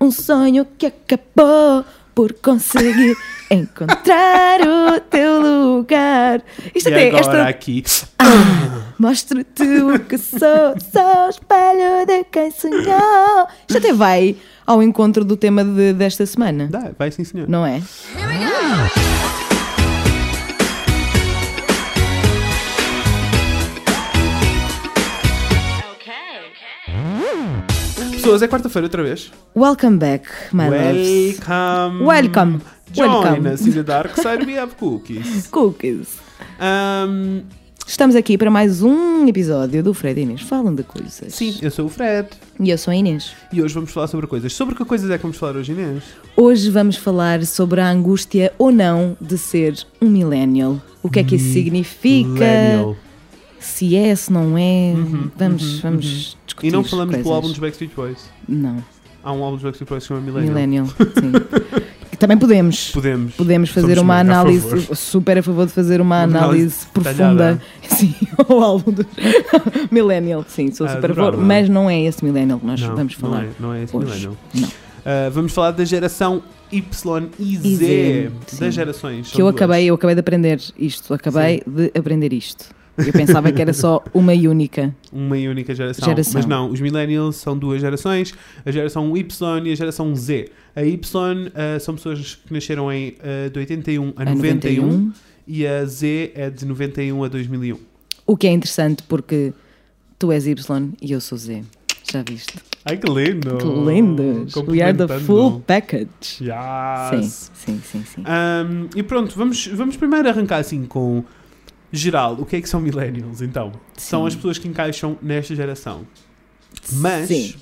um sonho que acabou por conseguir encontrar o teu lugar. Isto E até, agora esta, aqui. Mostra-te o que sou, sou o espelho de quem sonhou. Isto até vai ao encontro do tema de- desta semana, Dá, vai sim, senhor. não é? Pessoas, é quarta-feira outra vez. Welcome back, my loves. Welcome. Welcome. Join Welcome. us in the dark side. We have cookies. Cookies. Um, Estamos aqui para mais um episódio do Fred e Inês Falam de Coisas. sim, eu sou o Fred. E eu sou a Inês. E hoje vamos falar sobre coisas. Sobre que coisas é que vamos falar hoje, Inês? Hoje vamos falar sobre a angústia ou não de ser um millennial. O que é que isso significa? Millennial. Se é, se não é. vamos uhum, vamos discutir. E não falamos coisas. do álbum dos Backstreet Boys. Não, Há um álbum dos Backstreet Boys que se chama Millennial. millennial. sim. Também podemos. Podemos. Podemos fazer Somos uma a análise, favor. super a favor de fazer uma, Uma análise análise profunda sim, ao álbum do Millennial. Sim, sou Ah, super a favor, mas não é esse Millennial que nós Não, vamos não falar. é, não é esse hoje. Millennial. Não. Uh, vamos falar da geração Y e Z, sim. das gerações. Que eu duas. acabei, eu acabei de aprender isto, acabei de aprender isto. Eu pensava que era só uma e única. Uma e única geração. Geração. Mas não, os millennials são duas gerações, a geração Y e a geração Z. A Y uh, são pessoas que nasceram em, uh, de 81 a, A 91, 91. e a Z é de 91 a 2001. O que é interessante porque tu és Y e eu sou Z. Já viste? Ai que lindo! Que lindos! We are the full package. Yes. Sim, sim, sim, sim. Um, e pronto, vamos, vamos primeiro arrancar assim com geral. O que é que são millennials então? São Sim. as pessoas que encaixam nesta geração. Mas. Sim.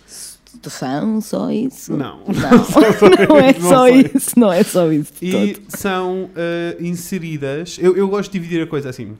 São só isso? Não. Não, não é Não só sei. isso. Não é só isso. E todo. são uh, inseridas. Eu, eu gosto de dividir a coisa assim.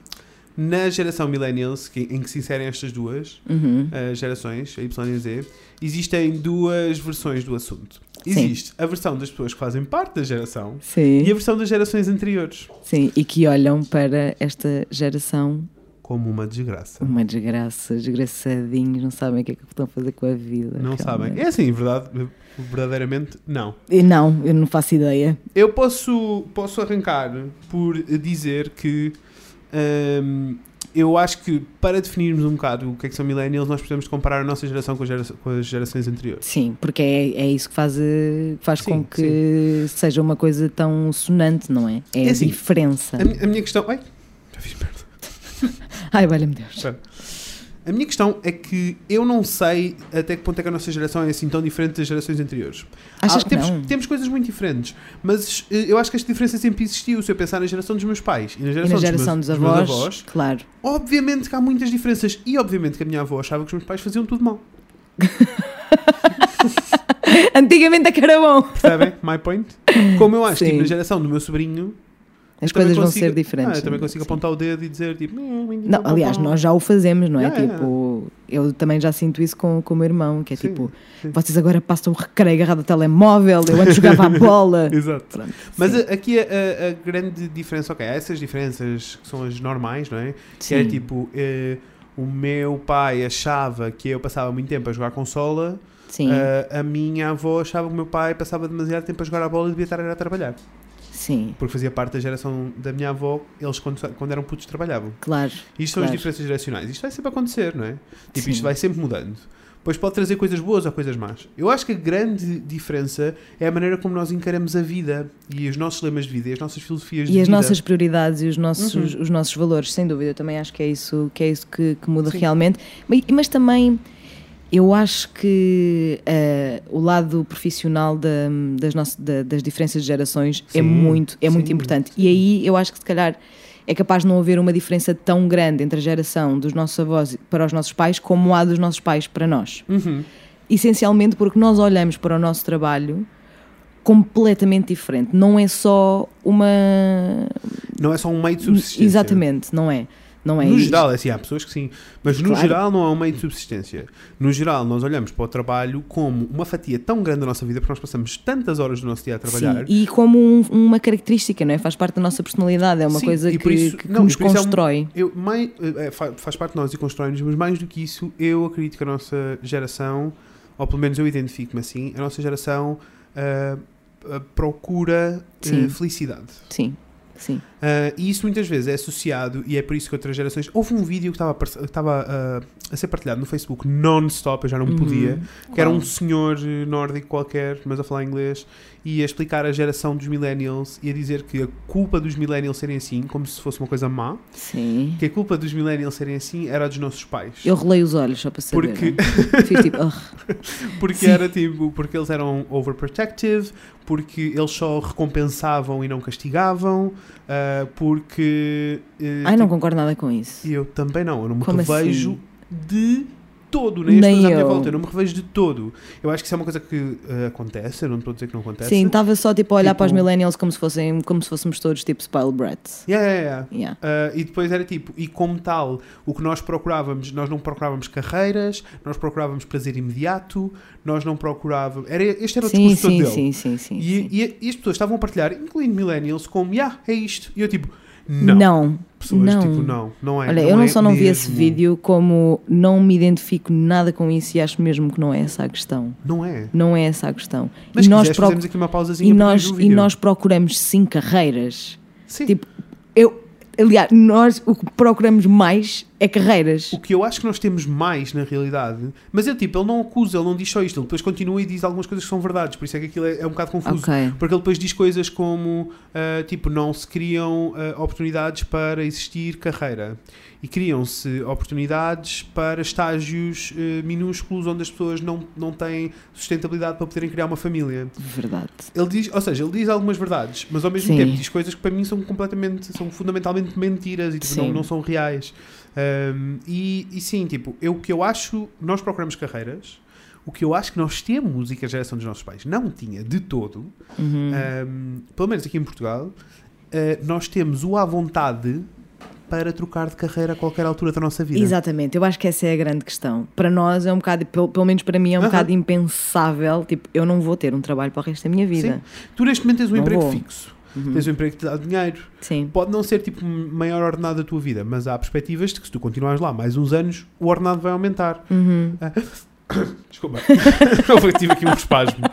Na geração millennials, que- em que se inserem estas duas Uhum. uh, gerações, a Y e a Z, existem duas versões do assunto. Sim. Existe a versão das pessoas que fazem parte da geração Sim, e a versão das gerações anteriores. sim. E que olham para esta geração Como uma desgraça. uma desgraça, desgraçadinhos, não sabem o que é que estão a fazer com a vida. Não sabem. realmente. É assim, verdade, verdadeiramente, não. E não, eu não faço ideia. Eu posso, posso arrancar por dizer que hum, eu acho que para definirmos um bocado o que é que são millennials, nós precisamos comparar a nossa geração com, a gera- com as gerações anteriores. Sim, porque é, é isso que faz, faz Sim, com que seja uma coisa tão sonante, não é? É, É a assim, diferença. A, a minha questão. Ai, já fiz merda. Ai, valha-me Deus. Espera. A minha questão é que eu não sei até que ponto é que a nossa geração é assim tão diferente das gerações anteriores. Achas que temos, não? temos coisas muito diferentes, mas eh, eu acho que esta diferença sempre existiu. Se eu pensar na geração dos meus pais e na E geração, na geração dos, dos, meus, avós, dos meus avós, claro. obviamente que há muitas diferenças. E obviamente que a minha avó achava que os meus pais faziam tudo mal. Antigamente é que era bom. Percebem? My point? Como eu acho que Sim. tipo, na geração do meu sobrinho. As coisas vão consigo- ser diferentes. Ah, eu também consigo Sim. apontar o dedo e dizer tipo. Não, aliás, nós já o fazemos, não é? Yeah, tipo, eu também já sinto isso com, com o meu irmão, que é Sim, tipo, sim. vocês agora passam o recreio agarrado ao telemóvel, eu antes jogava a bola. Exato. Pronto, Mas aqui a, a- a grande diferença, ok, há essas diferenças que são as normais, não é? Que é tipo, eh, o meu pai achava que eu passava muito tempo a jogar consola, Sim, eh, a minha avó achava que o meu pai passava demasiado tempo a jogar a bola e devia estar a trabalhar. Sim, Porque fazia parte da geração da minha avó, eles quando, quando eram putos trabalhavam. claro. Isto são as Claro. diferenças geracionais. Isto vai sempre acontecer, não é? Tipo, Sim. isto vai sempre mudando. Pois pode trazer coisas boas ou coisas más. Eu acho que a grande diferença é a maneira como nós encaramos a vida e os nossos lemas de vida e as nossas filosofias de E as vida. nossas prioridades e os nossos, Uhum. os nossos valores, sem dúvida, eu também acho que é isso que, é isso que, que muda Sim. realmente. Mas, mas também eu acho que eh, o lado profissional da- das, nossas, da- das diferenças de gerações é Sim, muito, é muito sim, importante. E aí eu acho que se calhar é capaz de não haver uma diferença tão grande entre a geração dos nossos avós para os nossos pais como há dos nossos pais para nós. Uhum. Essencialmente porque nós olhamos para o nosso trabalho completamente diferente. Não é só uma. Não é só um meio de subsistência. Exatamente, não é. Não é No isso. geral, é assim, há pessoas que sim, mas no Claro. geral não é um meio de subsistência. No geral, nós olhamos para o trabalho como uma fatia tão grande da nossa vida, porque nós passamos tantas horas do nosso dia a trabalhar. Sim, e como um- uma característica, não é? Faz parte da nossa personalidade, é uma Sim, coisa que, isso- que- que não, nos isso é um- constrói. Eu, mai- é, fa- faz parte de nós e constrói-nos, mas mais do que isso, eu acredito que a nossa geração ou pelo menos eu identifico-me assim, a nossa geração ah, procura Sim. felicidade. Sim, sim. Ah, e isso muitas vezes é associado, e é por isso que outras gerações. Houve um vídeo que estava ah, a ser partilhado no Facebook non-stop, eu já não Uhum. podia, que era um senhor nórdico qualquer, mas a falar inglês, e a explicar a geração dos millennials e a dizer que a culpa dos millennials serem assim, como se fosse uma coisa má, Sim. que a culpa dos millennials serem assim era dos nossos pais. Eu relei os olhos só para saber. Porque-? Fiz tipo, "Ugh." Porque Sim. era tipo, porque eles eram overprotective, porque eles só recompensavam e não castigavam, ah, porque. eh, Ai, não tipo, concordo nada com isso. eu também não, eu não me Como revejo assim? de todo, nem Nem pessoas à minha eu. volta, eu não me revejo de todo. Eu acho que isso é uma coisa que eh, acontece, eu não estou a dizer que não acontece. Sim, estava só tipo a olhar Tipo- para os millennials como se, fossem, como se fôssemos todos tipo spoiled brats. Yeah, yeah, yeah. Yeah. Uh, e depois era tipo, e como tal, o que nós procurávamos, nós não procurávamos carreiras, nós procurávamos prazer imediato, nós não procurávamos. Era, este era o Sim, discurso todo sim, dele. sim, sim, sim, E, sim. e- e as pessoas estavam a partilhar, incluindo millennials, como, yeah, é isto. E eu tipo, não. Não. Pessoas não. tipo, não, não é. Olha, eu não é só não vi esse mesmo. vídeo, como não me identifico nada com isso e acho mesmo que não é essa a questão. Não é. Não é essa a questão. Mas e nós, proc- aqui uma pausazinha e, nós, e nós procuramos sim carreiras. Sim. tipo, Eu, aliás, nós o que procuramos mais é carreiras. O que eu acho que nós temos mais na realidade, mas ele tipo, ele não acusa, ele não diz só isto, ele depois continua e diz algumas coisas que são verdades, por isso é que aquilo é, é um bocado confuso. Ok. Porque ele depois diz coisas como, ah, tipo, não se criam ah, oportunidades para existir carreira. E criam-se oportunidades para estágios ah, minúsculos onde as pessoas não, não têm sustentabilidade para poderem criar uma família. Verdade. Ele diz, ou seja, ele diz algumas verdades, mas ao mesmo Sim. tempo diz coisas que para mim são completamente, são fundamentalmente mentiras e tipo, não, não são reais. Um, e, e sim, tipo, eu, o que eu acho, nós procuramos carreiras, o que eu acho que nós temos e que a geração dos nossos pais não tinha de todo, Uhum. um, pelo menos aqui em Portugal, uh, nós temos o à vontade para trocar de carreira a qualquer altura da nossa vida. Exatamente, eu acho que essa é a grande questão. Para nós é um bocado, pelo, pelo menos para mim, é um Aham. bocado impensável. Tipo, eu não vou ter um trabalho para o resto da minha vida. Tu neste momento tens um Não emprego vou. fixo, Uhum. tens um emprego que te dá dinheiro, Sim. Pode não ser tipo maior ordenado da tua vida, mas há perspectivas de que se tu continuares lá mais uns anos, o ordenado vai aumentar. Uhum. Desculpa, eu tive aqui um espasmo.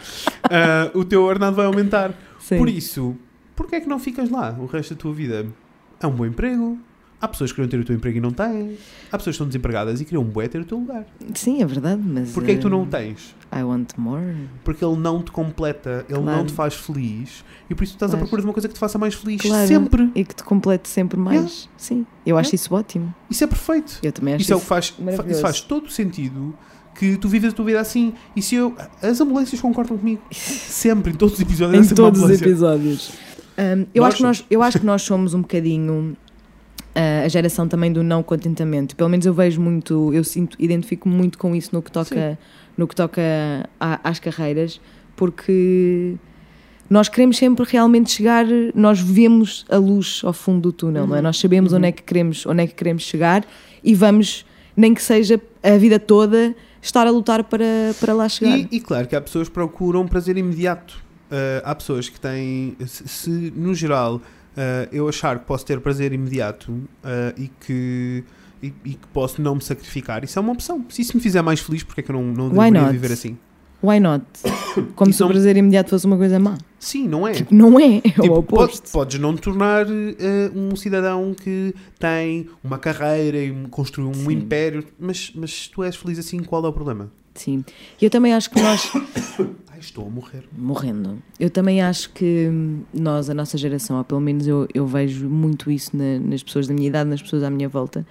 Ah, o teu ordenado vai aumentar. Sim. Por isso, porquê é que não ficas lá o resto da tua vida? É um bom emprego. Há pessoas que queriam ter o teu emprego e não têm. Há pessoas que estão desempregadas e queriam um bué ter o teu lugar. Sim, é verdade, mas. Porquê é que tu não o eh, tens? I want more. Porque ele não te completa, ele Claro. não te faz feliz e por isso tu estás Claro. à procura de uma coisa que te faça mais feliz Claro. sempre. E que te complete sempre mais. Sim, eu acho isso ótimo. Isso é perfeito. Eu também acho Isso é o isso. que faz, isso faz todo o sentido que tu vives a tua vida assim. E se eu. As ambulâncias concordam comigo. Sempre, em todos os episódios. em uma todos os episódios. Um, eu, Nós acho que nós, eu acho que nós somos um bocadinho a geração também do não contentamento. Pelo menos eu vejo muito, eu sinto, identifico muito com isso no que toca, no que toca a- às carreiras, porque nós queremos sempre realmente chegar, nós vemos a luz ao fundo do túnel, não é? Uhum. Nós sabemos Uhum. onde é que queremos, onde é que queremos chegar e vamos, nem que seja a vida toda, estar a lutar para, para lá chegar. E, e claro que há pessoas que procuram prazer imediato. Ah, há pessoas que têm. Se, se, no geral ah, eu achar que posso ter prazer imediato ah, e que. E, e que posso não me sacrificar, isso é uma opção. Se isso me fizer mais feliz, porque é que eu não, não Why deveria not? viver assim? Why not? Como se o prazer imediato fosse uma coisa má. Sim, não é? Tipo, não é, é Tipo, o pode- oposto. podes não te tornar eh, um cidadão que tem uma carreira e construiu um Sim. império, mas, mas se tu és feliz assim, qual é o problema? Sim. Eu também acho que nós, Ai, estou a morrer. morrendo, eu também acho que hum, nós, a nossa geração, ou pelo menos eu, eu vejo muito isso na- nas pessoas da minha idade, nas pessoas à minha volta,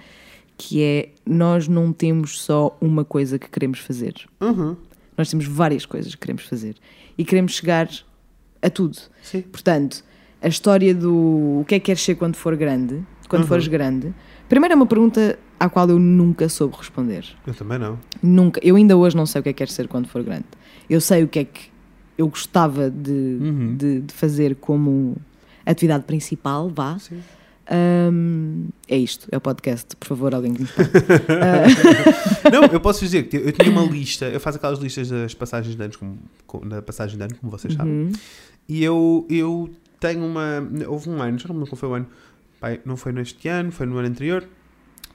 que é nós não temos só uma coisa que queremos fazer. Uhum, Nós temos várias coisas que queremos fazer e queremos chegar a tudo. sim. Portanto, a história do o que é que queres ser quando for grande, quando Uhum. fores grande, primeiro é uma pergunta à qual eu nunca soube responder. Eu também não. Nunca. Eu ainda hoje não sei o que é que quero ser quando for grande. Eu sei o que é que eu gostava de, Uhum. de, de fazer como atividade principal, vá. Sim. Ahm, é isto, é o podcast, por favor, alguém que me fale. Não, eu posso dizer que eu tinha uma lista, eu faço aquelas listas das passagens de anos, como, com- na passagem de ano, como vocês sabem, Uhum. e eu, eu tenho uma. Houve um ano, já não me lembro qual foi o ano, pai, não foi neste ano, foi no ano anterior,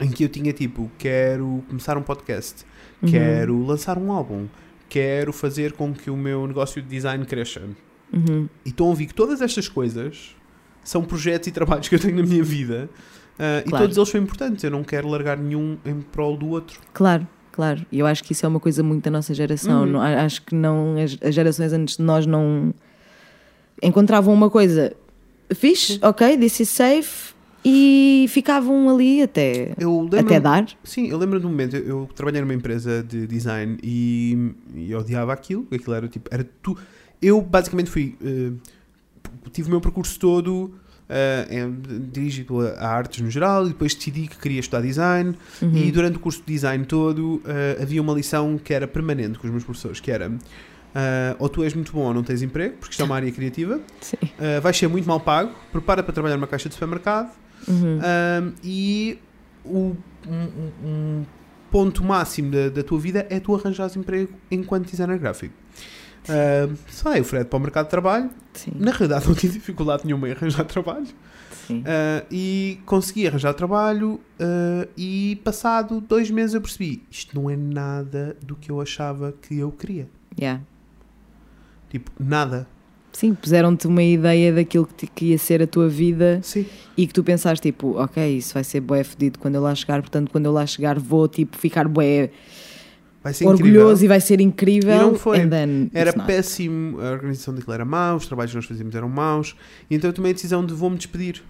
em que eu tinha tipo, quero começar um podcast, Uhum. quero lançar um álbum, quero fazer com que o meu negócio de design cresça. Uhum. E estão a ouvir que todas estas coisas são projetos e trabalhos que eu tenho na minha vida uh, e Claro. todos eles são importantes. Eu não quero largar nenhum em prol do outro. Claro, claro. E eu acho que isso é uma coisa muito da nossa geração. Uhum. Não- acho que não as, as gerações antes de nós não encontravam uma coisa fixe, ok, this is safe, e ficavam ali até, Eu até dar. Sim, eu lembro de um momento, eu, eu trabalhei numa empresa de design e, e odiava aquilo, aquilo era tipo, era tu. Eu basicamente fui, eh, tive o meu percurso todo eh, em- dirigido a, artes no geral e depois decidi que queria estudar design Uhum. e durante o curso de design todo eh, havia uma lição que era permanente com os meus professores, que era eh, ou tu és muito bom ou não tens emprego, porque isto é uma área criativa, eh, vais ser muito mal pago, prepara para trabalhar numa caixa de supermercado Uhum. um, e o, um- um ponto máximo da, da tua vida é tu arranjares emprego enquanto designer gráfico. Um, sai o Fred para o mercado de trabalho. Sim, Na realidade, não tive dificuldade nenhuma em arranjar trabalho. Uh, e consegui arranjar trabalho. uh, e passado dois meses eu percebi: isto não é nada do que eu achava que eu queria. Yeah. Tipo, nada. Sim, puseram-te uma ideia daquilo que, te- que ia ser a tua vida Sim. e que tu pensaste, tipo, ok, isso vai ser bué fedido quando eu lá chegar, portanto, quando eu lá chegar vou, tipo, ficar bué Vai ser orgulhoso incrível. e vai ser incrível. E não foi. Era péssimo, a organização daquilo era mau, os trabalhos que nós fazíamos eram maus, então eu tomei a decisão de vou-me despedir.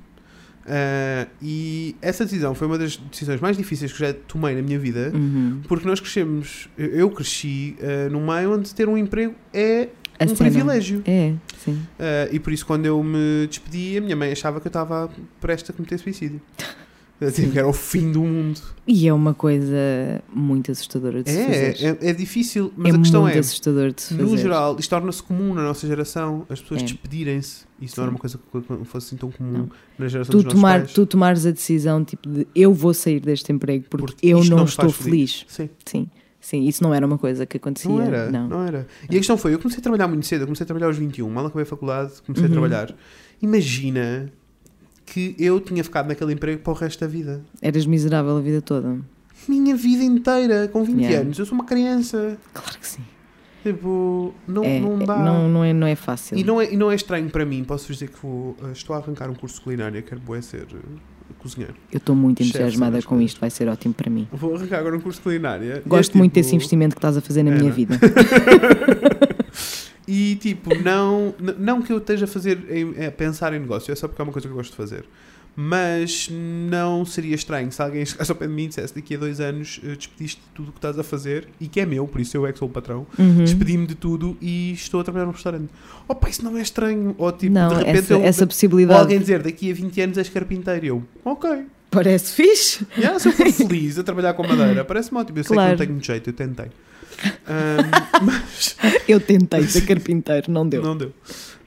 Ah, e essa decisão foi uma das decisões mais difíceis que já tomei na minha vida, Uhum. porque nós crescemos, eu- cresci ah, num meio onde ter um emprego é A um cena. privilégio. É, sim. Ah, e por isso, quando eu me despedi, a minha mãe achava que eu estava prestes a cometer suicídio. Que era o fim do mundo. E é uma coisa muito assustadora de se É, fazer. é, é difícil, mas é a questão muito é. assustador de se fazer. No geral, isto torna-se comum na nossa geração, as pessoas É. despedirem-se. Isso não era uma coisa que fosse assim tão comum Não. na geração tu, dos nossos tomar, pais. tu tomares a decisão tipo de eu vou sair deste emprego porque, Porque eu não, não estou faz feliz. Sim, Sim, sim, isso não era uma coisa que acontecia. não era, não. não. era. E a questão foi, eu comecei a trabalhar muito cedo, eu comecei a trabalhar aos 21, mal acabei a faculdade, comecei Uhum. a trabalhar. Imagina que eu tinha ficado naquele emprego para o resto da vida. Eras miserável a vida toda. Minha vida inteira, com 20 Yeah. anos, eu sou uma criança. Claro que sim. Tipo, não, é, não é- dá. não, não, é, não é fácil. E, não é, e não é estranho para mim, posso dizer que vou, eh, estou a arrancar um curso de culinária, quero ser eh, cozinheiro. Eu estou muito entusiasmada com isto, vai ser ótimo para mim. Vou arrancar agora um curso de culinária. E Gosto é muito tipo- desse investimento que estás a fazer na É, minha não é? vida. E tipo, não, não que eu esteja a fazer a pensar em negócio, é só porque é uma coisa que eu gosto de fazer. Mas não seria estranho se alguém chegasse ao pé de mim e dissesse daqui a dois anos eh, despediste de tudo o que estás a fazer e que é meu, por isso eu é que sou o patrão. Uhum. Despedi-me de tudo e estou a trabalhar num restaurante. Opa, isso não é estranho. Ou tipo, não, de repente essa, eu, essa possibilidade alguém dizer daqui a 20 anos és carpinteiro eu, ok. parece fixe. Yeah, se eu for feliz a trabalhar com madeira, parece-me ótimo. Eu sei Claro. que não tenho muito jeito, eu tentei. Ahm, mas Eu tentei ser carpinteiro, não deu. não deu.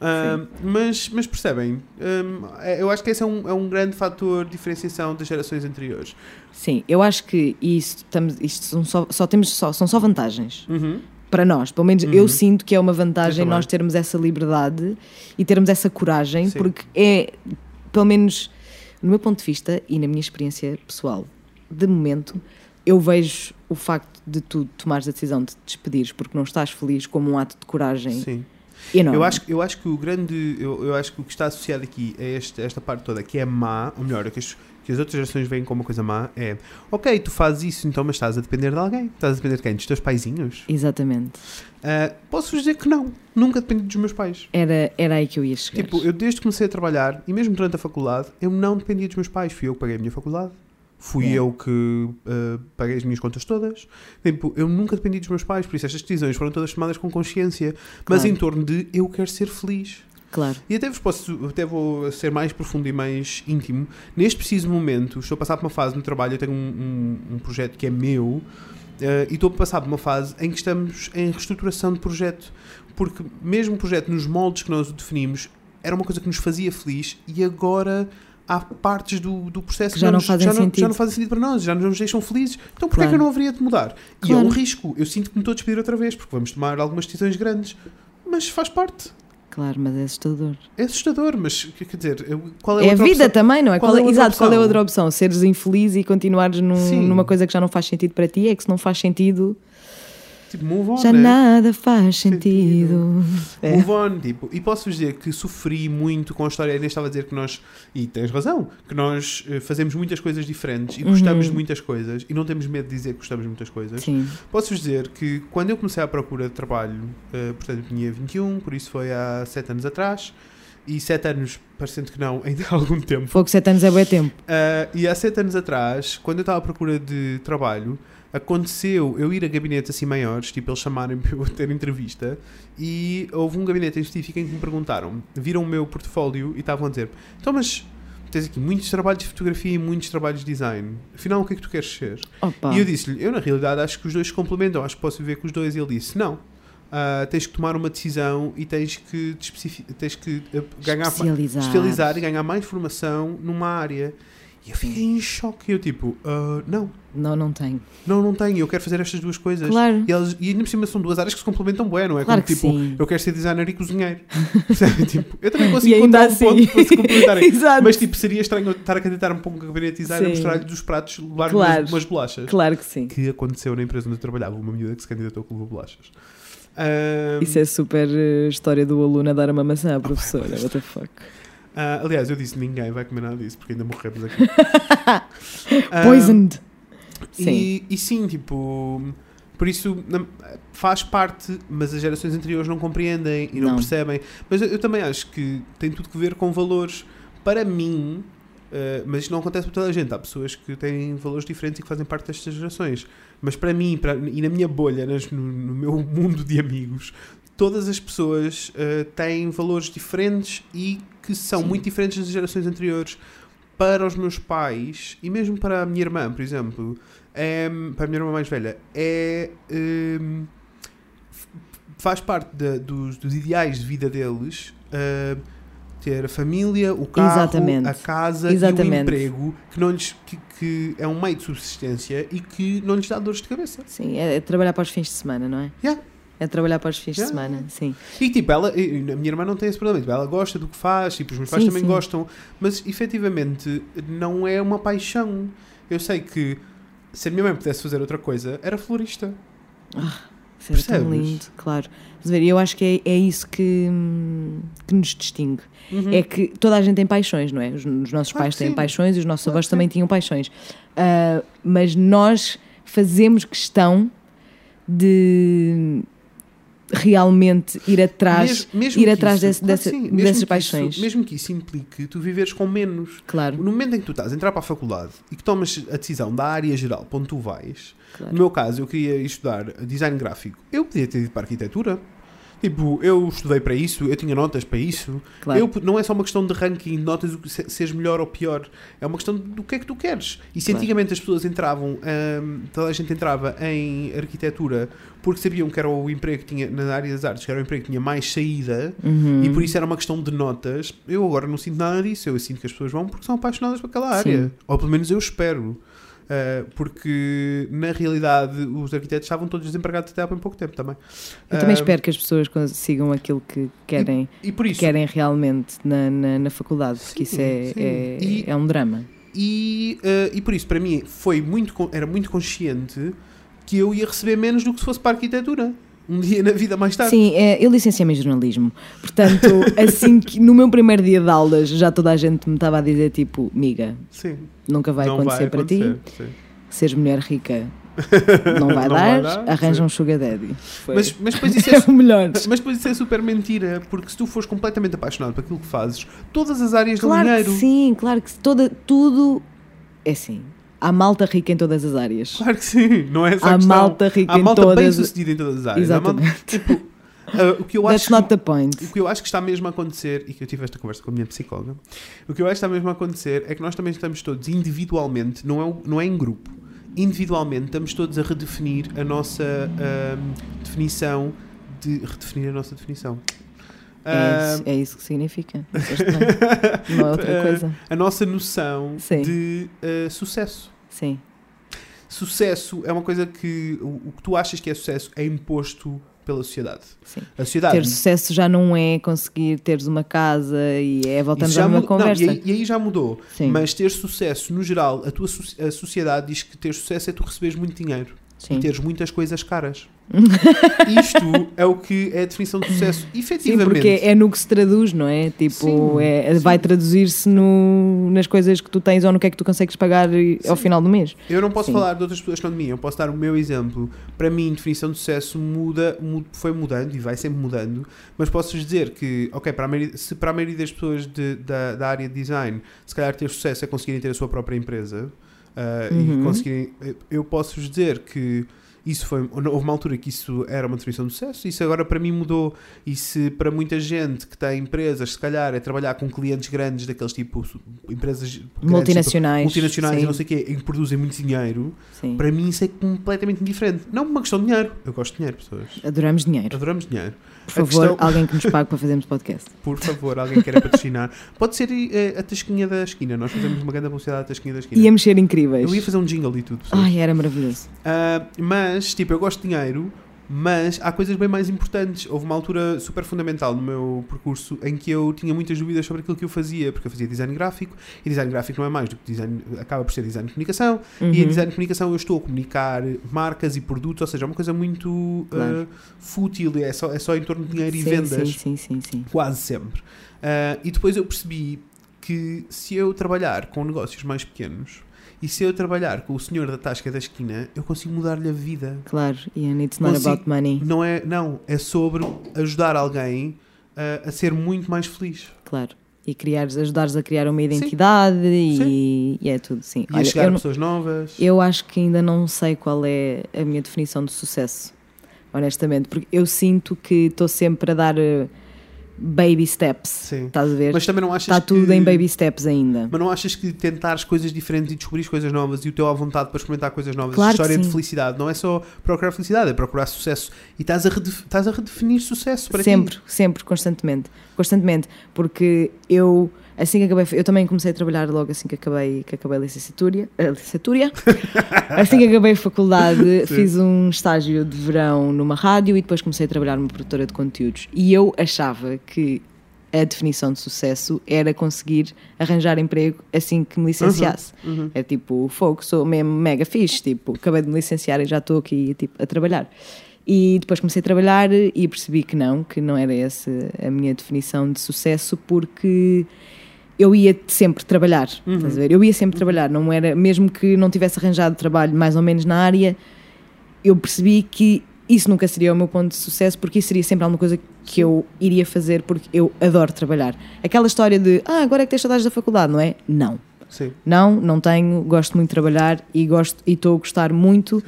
Ahm, mas, mas percebem, ahm, é- eu acho que esse é um, é um grande fator de diferenciação das gerações anteriores. Sim, eu acho que isso, estamos, isto são só, só temos só, são só vantagens. Uhum. Para nós, pelo menos Uhum. eu sinto que é uma vantagem nós termos essa liberdade e termos essa coragem, Sim. porque é, pelo menos no meu ponto de vista e na minha experiência pessoal, de momento, eu vejo o facto de tu tomares a decisão de te despedires porque não estás feliz como um ato de coragem Sim. enorme. Eu acho, eu acho que o grande. Eu, eu acho que o que está associado aqui a este- esta parte toda que é má, ou melhor, que as, que as outras gerações veem como uma coisa má, é ok, tu fazes isso, então, mas estás a depender de alguém. Estás a depender de quem? Dos teus paizinhos? Exatamente. Ah, Posso-vos dizer que não. Nunca dependi dos meus pais. Era, era aí que eu ia chegar. Tipo, eu desde que comecei a trabalhar, e mesmo durante a faculdade, eu não dependia dos meus pais. Fui eu que paguei a minha faculdade. Fui É. eu que ah, paguei as minhas contas todas. Tipo, eu nunca dependi dos meus pais, por isso estas decisões foram todas tomadas com consciência. Mas Claro. em torno de eu quero ser feliz. Claro. E até vos posso, até vou ser mais profundo e mais íntimo. Neste preciso momento, estou a passar por uma fase no trabalho, eu tenho um, um- um projeto que é meu, eh, e estou a passar por uma fase em que estamos em reestruturação de projeto. Porque mesmo o projeto, nos moldes que nós o definimos, era uma coisa que nos fazia feliz e agora há partes do, do processo Que já não nos- fazem já, não, sentido. já não fazem sentido para nós, já não nos deixam felizes. Então porquê é Claro. que eu não haveria de mudar? E é Claro. um risco. Eu sinto que me estou a despedir outra vez, porque vamos tomar algumas decisões grandes. Mas faz parte. Claro, mas é assustador. É assustador, mas quer dizer, qual é a É a vida opção? também, não é? Qual Qual é a é- exato, qual é a opção? outra opção? Seres infeliz e continuares num- numa coisa que já não faz sentido para ti, é que se não faz sentido. Tipo, move on, Já né? nada faz sentido. É. Move on, tipo, e posso dizer que sofri muito com a história. A Inês estava a dizer que nós, e tens razão, que nós eh, fazemos muitas coisas diferentes e gostamos Uhum. de muitas coisas e não temos medo de dizer que gostamos de muitas coisas. Sim. Posso-vos dizer que quando eu comecei à procura de trabalho, eh, portanto eu tinha 21, por isso foi há 7 anos atrás, e 7 anos, parecendo que não, ainda há algum tempo. Fogo 7 anos é bué tempo. Ah, e há 7 anos atrás, quando eu estava à procura de trabalho, aconteceu eu ir a gabinetes assim maiores, tipo eles chamarem para eu ter entrevista, e houve um gabinete em específico em que me perguntaram, viram o meu portfólio e estavam a dizer: então, mas tens aqui muitos trabalhos de fotografia e muitos trabalhos de design, afinal o que é que tu queres ser? Opa. E eu disse-lhe, eu na realidade acho que os dois se complementam, acho que posso viver com os dois. E ele disse, não. Ah, tens que tomar uma decisão e tens que, tens que eh, ganhar, Especializar. especializar e ganhar mais formação numa área. E eu fiquei em choque. Eu tipo, "Ah, não, Não, não tenho. não, não tenho. Eu quero fazer estas duas coisas. Claro. E, elas, e ainda por cima são duas áreas que se complementam bem, não é? Claro Como tipo, sim. eu quero ser designer e cozinheiro. Tipo, eu também consigo encontrar um assim. ponto para se complementarem. Mas tipo, seria estranho estar a candidatar um pouco a gabinete de design a mostrar-lhe dos pratos, levar Claro. umas, umas bolachas Claro que sim. que aconteceu na empresa onde eu trabalhava, uma miúda que se candidatou com levou bolachas. Ahm, Isso é super eh, história do aluno a dar uma maçã à professora. What the fuck? Ah, aliás, eu disse ninguém vai comer nada disso porque ainda morremos aqui. Ahm, Poisoned. Sim. E, e sim, tipo, por isso faz parte, mas as gerações anteriores não compreendem e não, Não. percebem. Mas eu, eu também acho que tem tudo que ver com valores. Para mim, eh, mas isto não acontece para toda a gente. Há pessoas que têm valores diferentes e que fazem parte destas gerações. Mas para mim, para- e na minha bolha, nas- no, no meu mundo de amigos, todas as pessoas eh, têm valores diferentes e que são Sim. muito diferentes das gerações anteriores. Para os meus pais e mesmo para a minha irmã, por exemplo, é, para a minha irmã mais velha, é. f- faz parte da- dos, dos ideais de vida deles hum, ter a família, o carro, Exatamente. a casa e o Exatamente. emprego que, não lhes, que, que é um meio de subsistência e que não lhes dá dores de cabeça. Sim, é, é trabalhar para os fins de semana, não é? Yeah. É trabalhar para os fins de semana, sim. E tipo, ela, a minha irmã não tem esse problema, tipo, ela gosta do que faz, tipo, os meus pais Sim, também sim. gostam, mas efetivamente não é uma paixão. Eu sei que se a minha mãe pudesse fazer outra coisa, era florista. Isso era tão lindo, claro. Eu acho que é, é isso que, que nos distingue. Uhum. É que toda a gente tem paixões, não é? Os, os nossos Claro pais têm sim. paixões e os nossos Claro avós também tinham paixões. Ah, mas nós fazemos questão de realmente ir atrás, Mesmo- mesmo ir atrás isso- desse- claro dessa- sim, mesmo dessas que isso- paixões. mesmo que isso implique tu viveres com menos. claro. No momento em que tu estás a entrar para a faculdade e que tomas a decisão da área geral para onde tu vais, claro. no meu caso eu queria estudar design gráfico, eu podia ter ido para a arquitetura. Tipo, eu estudei para isso, eu tinha notas para isso. claro. Eu, não é só uma questão de ranking, de notas, se- seres melhor ou pior. É uma questão do que é que tu queres. E se Claro. antigamente as pessoas entravam, hum, toda a gente entrava em arquitetura porque sabiam que era o emprego que tinha, na área das artes, que era o emprego que tinha mais saída Uhum. e por isso era uma questão de notas. Eu agora não sinto nada disso. Eu sinto que as pessoas vão porque são apaixonadas por aquela Sim. área. Ou pelo menos eu espero. Uh, porque na realidade os arquitetos estavam todos desempregados até há bem pouco tempo também. Eu também Uh, espero que as pessoas consigam aquilo que querem, E por isso, querem realmente na, na, na faculdade, porque Sim, isso é, é, E- é um drama. E, eh, e por isso, para mim, foi muito, era muito consciente que eu ia receber menos do que se fosse para a arquitetura. Um dia na vida mais tarde. Sim, é, eu licenciei-me em jornalismo. Portanto, assim que no meu primeiro dia de aulas já toda a gente me estava a dizer tipo, miga, Sim, nunca vai não acontecer vai para ti, acontecer, sim. seres mulher rica não vai, Não dar, vai dar, arranja sim. um sugar daddy. Foi. Mas, mas depois isso é é, melhor. mas depois isso é super mentira, porque se tu fores completamente apaixonado por aquilo que fazes, todas as áreas do Claro dinheiro. que sim, claro que toda, tudo é assim. Há malta rica em todas as áreas. Claro que sim, não é essa a Há questão. malta rica Há em malta todas bem sucedida em todas as áreas. Malta- Exatamente. tipo, ah, o que eu That's acho not the point. O que eu acho que está mesmo a acontecer, e que eu tive esta conversa com a minha psicóloga, o que eu acho que está mesmo a acontecer é que nós também estamos todos individualmente, não é, não é em grupo, individualmente estamos todos a redefinir a nossa ahm, definição de. redefinir a nossa definição. É Ah, isso, é isso que significa. Não é outra ah, coisa. a nossa noção Sim. de ah, sucesso. Sim. Sucesso é uma coisa que o, o que tu achas que é sucesso é imposto pela sociedade. Sim. A sociedade Ter sucesso já não é conseguir teres uma casa e é voltamos à mesma mu- não, conversa. e, aí, e aí já mudou. Sim. Mas ter sucesso, no geral, a tua a sociedade diz que ter sucesso é tu receberes muito dinheiro. Sim. e teres muitas coisas caras. Isto é o que é a definição de sucesso. Sim, Efetivamente. porque é no que se traduz, não é? Tipo, Sim, é, sim. vai traduzir-se nas coisas que tu tens ou no que é que tu consegues pagar ao Sim. final do mês. Eu não posso Sim. falar de outras pessoas que não de mim, eu posso dar o meu exemplo. Para mim, definição de sucesso muda, mu- foi mudando e vai sempre mudando, mas posso-vos dizer que, ok, para a maioria, se para a maioria das pessoas de- da, da área de design, se calhar ter sucesso é conseguirem ter a sua própria empresa ah, Uhum. e conseguirem. Eu posso-vos dizer que. Isso foi, houve uma altura que isso era uma definição de sucesso, isso agora para mim mudou. E se para muita gente que tem empresas, se calhar é trabalhar com clientes grandes, daqueles tipo empresas grandes, tipo, Multinacionais. multinacionais e não sei o quê, em que produzem muito dinheiro, sim. para mim isso é completamente indiferente. Não uma questão de dinheiro. Eu gosto de dinheiro, pessoas. Adoramos dinheiro. Adoramos dinheiro. Por favor, questão- alguém que nos pague para fazermos podcast. Por favor, alguém queira patrocinar. Pode ser eh, a tasquinha da esquina. Nós fazemos uma grande publicidade da tasquinha da esquina. Íamos ser incríveis. Eu ia fazer um jingle e tudo. pessoas. Ai, era maravilhoso. Ah, mas, tipo, eu gosto de dinheiro, mas há coisas bem mais importantes. Houve uma altura super fundamental no meu percurso em que eu tinha muitas dúvidas sobre aquilo que eu fazia, porque eu fazia design gráfico, e design gráfico não é mais do que design, acaba por ser design de comunicação, e em Uhum. design de comunicação eu estou a comunicar marcas e produtos, ou seja, é uma coisa muito Claro. ah, fútil, é só, é só em torno de dinheiro e sim, vendas, Sim, sim, sim, sim. quase sempre. Ah, e depois eu percebi que se eu trabalhar com negócios mais pequenos, e se eu trabalhar com o senhor da tasca da esquina, eu consigo mudar-lhe a vida. Claro, and it's not Consigo- about money. Não é, não, é sobre ajudar alguém uh, a ser muito mais feliz. Claro. E criares, ajudares a criar uma identidade e, e é tudo, sim. E a Olha, chegar eu, a pessoas novas. eu acho que ainda não sei qual é a minha definição de sucesso, honestamente, porque eu sinto que estou sempre a dar eh, baby steps. Sim. Estás a ver? Mas também não achas Está que... tudo em baby steps ainda. Mas não achas que tentares coisas diferentes e descobrir coisas novas e o teu à vontade para experimentar coisas novas, Claro história de felicidade, não é só procurar felicidade, é procurar sucesso. E estás a, redef- estás a redefinir sucesso para sempre, ti. sempre, constantemente. Constantemente. Porque eu, assim que acabei, eu também comecei a trabalhar logo assim que acabei, que acabei a licenciatura. A licenciatura. assim que acabei a faculdade, Sim. fiz um estágio de verão numa rádio e depois comecei a trabalhar numa produtora de conteúdos. E eu achava que a definição de sucesso era conseguir arranjar emprego assim que me licenciasse. Uhum. É tipo, fogo, sou mesmo mega fixe, tipo, acabei de me licenciar e já estou aqui tipo, a trabalhar. E depois comecei a trabalhar e percebi que não, que não era essa a minha definição de sucesso, porque eu ia sempre trabalhar, Uhum. estás a ver? Eu ia sempre trabalhar, não era, mesmo que não tivesse arranjado trabalho mais ou menos na área, eu percebi que isso nunca seria o meu ponto de sucesso, porque isso seria sempre alguma coisa que eu iria fazer porque eu adoro trabalhar. Aquela história de, ah, agora é que tens saudades da faculdade, não é? Não. Sim. Não, não tenho, gosto muito de trabalhar e gosto e estou a gostar muito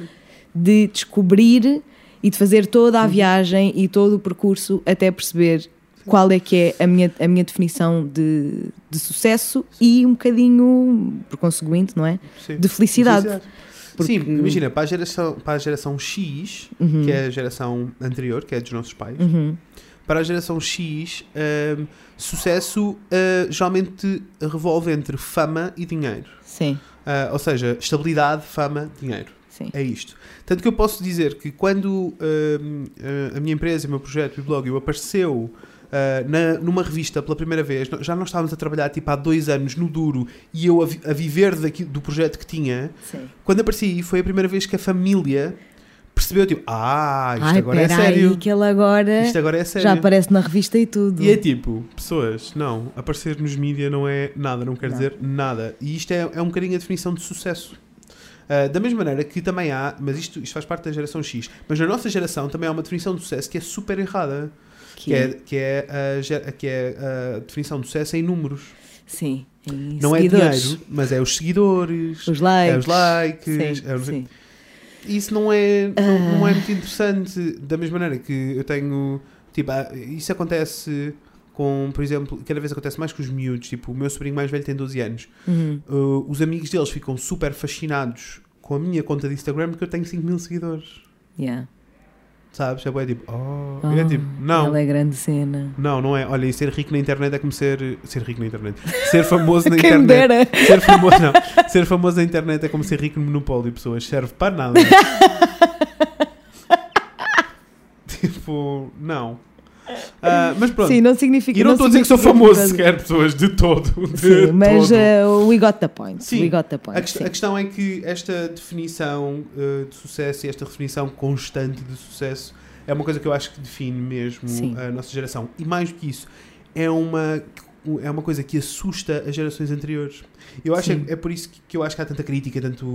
de descobrir e de fazer toda a Uhum. viagem e todo o percurso até perceber qual é que é a minha, a minha definição de, de sucesso e um bocadinho, por conseguinte, não é? Sim. De felicidade. Porque- Sim, imagina, para a geração, para a geração X, Uhum. que é a geração anterior, que é dos nossos pais, Uhum. para a geração X, hum, sucesso uh, geralmente revolve entre fama e dinheiro. Sim, Uh, ou seja, estabilidade, fama, dinheiro. sim. É isto. Tanto que eu posso dizer que quando hum, a minha empresa, o meu projeto, o blog, eu apareceu uh, na, numa revista pela primeira vez, já nós estávamos a trabalhar tipo há dois anos no duro e eu a, vi- a viver daqui, do projeto que tinha, sim. quando apareci foi a primeira vez que a família percebeu tipo, ah, isto Ai, agora é sério. que ele agora Isto agora é sério. já aparece na revista e tudo. E é tipo, pessoas, não, aparecer nos mídia não é nada, não quer Não. dizer nada. E isto é, é um bocadinho a definição de sucesso. Ah, da mesma maneira que também há, mas isto, isto faz parte da geração X, mas na nossa geração também há uma definição de sucesso que é super errada, que é, que é, a, que é a definição de sucesso em números. Sim, em Não é seguidores. dinheiro, mas é os seguidores, Os likes. é os likes. Sim, é os- sim. Isso não é, não, não é Ah. muito interessante. Da mesma maneira que eu tenho. Tipo, ah, isso acontece com, por exemplo, cada vez acontece mais com os miúdos. Tipo, o meu sobrinho mais velho tem 12 anos. Uhum. Uh, os amigos deles ficam super fascinados com a minha conta de Instagram porque eu tenho 5 mil seguidores. Yeah. Sabes? É tipo, oh. Oh, é tipo, não. Ela é grande cena. Não, não é. Olha, e ser rico na internet é como ser. Ser rico na internet. Ser famoso na Quem internet. dera. Ser famoso, não. Ser famoso na internet é como ser rico no monopólio, pessoas. Serve para nada. tipo, não. Ah, mas pronto. Sim, não significa. e não estou a dizer que sou famoso que- sequer, pessoas, de todo. De Sim, mas todo. uh, we got the point. Sim. We got the point. A, sim. a questão é que esta definição uh, de sucesso e esta definição constante de sucesso é uma coisa que eu acho que define mesmo Sim. a nossa geração. E mais do que isso, é uma, é uma coisa que assusta as gerações anteriores. Eu acho é, é por isso que, que eu acho que há tanta crítica, tanto,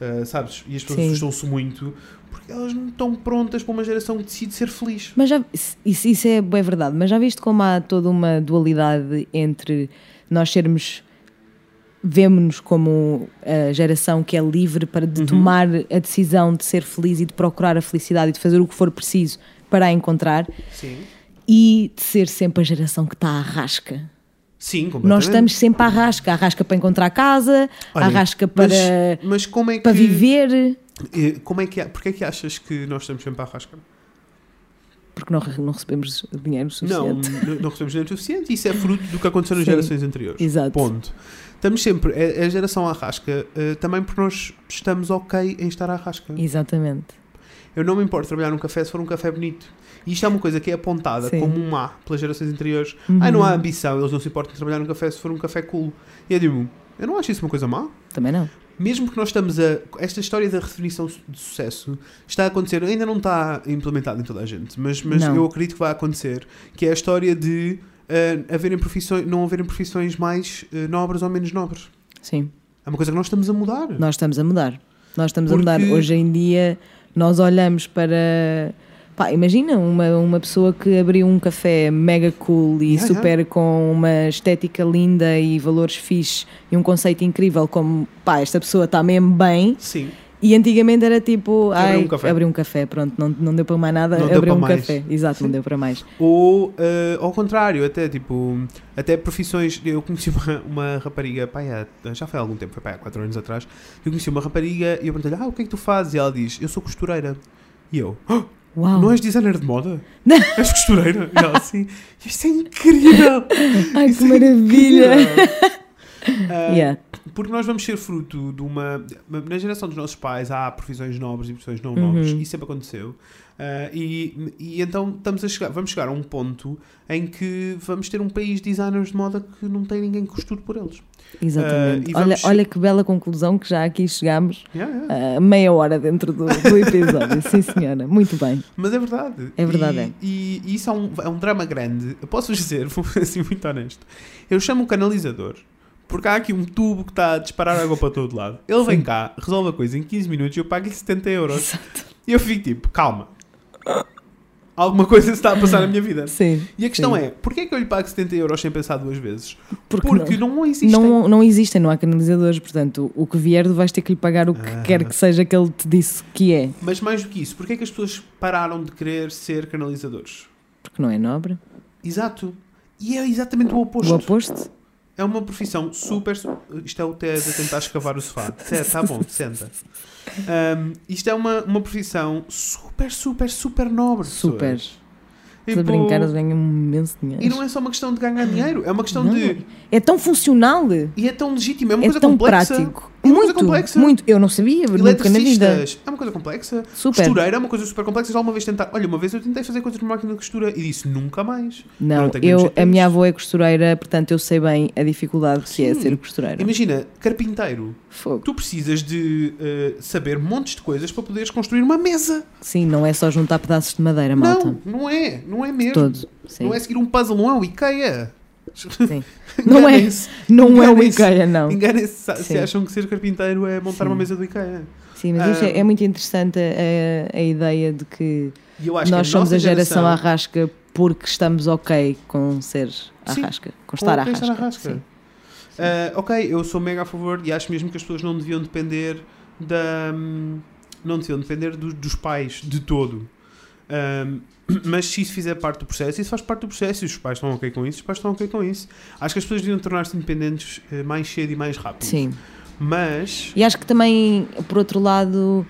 uh, sabes? E as pessoas assustam-se muito porque elas não estão prontas para uma geração que decide ser feliz. Mas já, isso, isso é bem verdade, mas já viste como há toda uma dualidade entre nós sermos. Vemo-nos como a geração que é livre para de Uhum. tomar a decisão de ser feliz e de procurar a felicidade e de fazer o que for preciso para a encontrar Sim. e de ser sempre a geração que está à rasca. Sim. Nós estamos sempre à rasca, à rasca para encontrar casa, à Olha, rasca para, Mas, mas como é que. para viver, Como é que. Porquê é que achas que nós estamos sempre à rasca? porque não, não recebemos dinheiro suficiente. não não recebemos dinheiro suficiente. Isso é fruto do que aconteceu nas Sim. gerações anteriores. Exato. Ponto. Estamos sempre. É, é a geração à rasca eh, também porque nós estamos ok em estar à rasca. Exatamente. Eu não me importo trabalhar num café se for um café bonito. E isto é uma coisa que é apontada Sim. como um má pelas gerações anteriores. Uhum. Ai, não há ambição, eles não se importam de trabalhar num café se for um café cool. E eu digo, eu não acho isso uma coisa má. Também não. Mesmo que nós estamos a. Esta história da redefinição de sucesso está a acontecer, ainda não está implementada em toda a gente, mas, mas Não. eu acredito que vai acontecer, que é a história de ah, haverem profissões, não haverem profissões mais ah, nobres ou menos nobres. Sim. É uma coisa que nós estamos a mudar. Nós estamos a mudar. Nós estamos Porque- a mudar. Hoje em dia, nós olhamos para. Pá, imagina uma, uma pessoa que abriu um café mega cool e Yeah, super com uma estética linda e valores fixe e um conceito incrível, como pá, esta pessoa está mesmo bem. Sim. E antigamente era tipo, ai, um café. abri um café, pronto, não, não deu para mais nada, Não para um mais. café. Exato, não deu para mais. Ou ah, ao contrário, até tipo, até profissões. Eu conheci uma, uma rapariga, pá, já foi há algum tempo, foi pá, há 4 anos atrás. Eu conheci uma rapariga e eu perguntei-lhe, ah, o que é que tu fazes? E ela diz, eu sou costureira. E eu, "Ah, Uau! não és designer de moda? és costureira? E ela assim, isto é incrível! Ai, que Isso é maravilha! incrível." Ah, Yeah. Porque nós vamos ser fruto de uma. Na geração dos nossos pais há profissões nobres e profissões não Uhum. nobres, isso sempre aconteceu. Ah, e, e então estamos a chegar, vamos chegar a um ponto em que vamos ter um país de designers de moda que não tem ninguém que costure por eles. Exatamente. E olha, vamos- olha que bela conclusão que já aqui chegámos. Yeah, yeah. Uh, meia hora dentro do, do episódio. Sim, senhora. Muito bem. Mas é verdade. É verdade, E, é. e- e isso é um, é um drama grande. Eu posso dizer, vou ser assim muito honesto. Eu chamo um canalizador. Porque há aqui um tubo que está a disparar água para todo lado. Ele vem Sim. cá, resolve a coisa em 15 minutos e eu pago-lhe 70 euros. Exato. E eu fico tipo, calma. Alguma coisa se está a passar na minha vida. Sim. E a questão sim. é, porquê é que eu lhe pago 70 euros sem pensar duas vezes? Porque, Porque não, não, existem. não, não existem, não há canalizadores. Portanto, o que vier, vais ter que lhe pagar o que Ah. quer que seja que ele te disse que é. Mas mais do que isso, porquê é que as pessoas pararam de querer ser canalizadores? Porque não é nobre. Exato. E é exatamente o oposto. O oposto. É uma profissão super. Isto é o Ted a tentar escavar o sofá. Ted, tá bom, senta. Um, isto é uma, uma profissão super, super, super nobre. Super. pessoas. Estás a Tipo, brincar, eles ganham imenso dinheiro. E não é só uma questão de ganhar dinheiro, é uma questão Não. de. É tão funcional. E é tão legítimo, é uma É coisa tão complexa. prático. É uma coisa muito, complexa. muito. Eu não sabia, nunca na vida. É uma coisa complexa. Super. Costureira é uma coisa super complexa. Já alguma vez tentar. Olha, uma vez eu tentei fazer coisas de máquina de costura e disse nunca mais. Eu Não, não eu, jeito para a minha avó é costureira, portanto eu sei bem a dificuldade que é Sim. ser costureira. Imagina, carpinteiro. Fogo. Tu precisas de eh, saber montes de coisas para poderes construir uma mesa. Sim, não é só juntar pedaços de madeira, malta. Não, não é. Não é mesmo. Todo. Sim. Não é seguir um puzzle, não é o IKEA. Sim. Não é, não é o. IKEA, não. Enganem-se se- acham que ser carpinteiro é montar Sim. uma mesa do IKEA. Sim, mas isto é, Ah. é muito interessante a, a ideia de que acho nós que somos a geração à geração- rasca porque estamos ok com ser à Sim, rasca, com estar à ok estar rasca. à rasca. Sim. Ah, ok, eu sou mega a favor e acho mesmo que as pessoas não deviam depender da. hum, Não deviam depender do- dos pais de todo. Ahm, mas se isso fizer parte do processo, isso faz parte do processo e os pais estão ok com isso, os pais estão ok com isso. Acho que as pessoas deviam tornar-se independentes eh, mais cedo e mais rápido. Sim. Mas. E acho que também, por outro lado,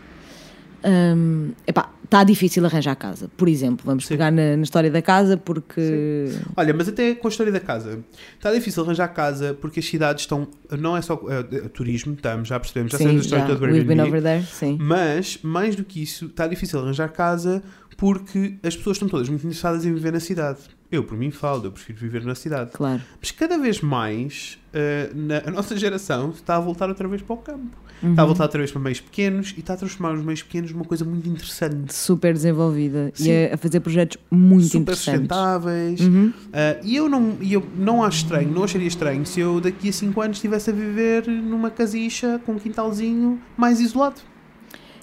epá, está difícil arranjar casa. Por exemplo, vamos Sim. pegar na, na história da casa porque. Olha, mas até com a história da casa. Está difícil arranjar casa porque as cidades estão. Não é só eh, turismo, estamos, já percebemos, já sim, sabemos a história já, toda do we've been Airbnb. over there, sim. Mas, mais do que isso, está difícil arranjar casa porque as pessoas estão todas muito interessadas em viver na cidade. Eu, por mim, falo, eu prefiro viver na cidade. Claro. Mas cada vez mais uh, na, a nossa geração está a voltar outra vez para o campo. Uhum. Está a voltar outra vez para meios pequenos e está a transformar os meios pequenos numa coisa muito interessante. Super desenvolvida Sim. e a, a fazer projetos muito super interessantes. sustentáveis. Uhum. Uh, e eu não, eu não acho estranho, não acharia estranho se eu daqui a 5 anos estivesse a viver numa casicha com um quintalzinho mais isolado.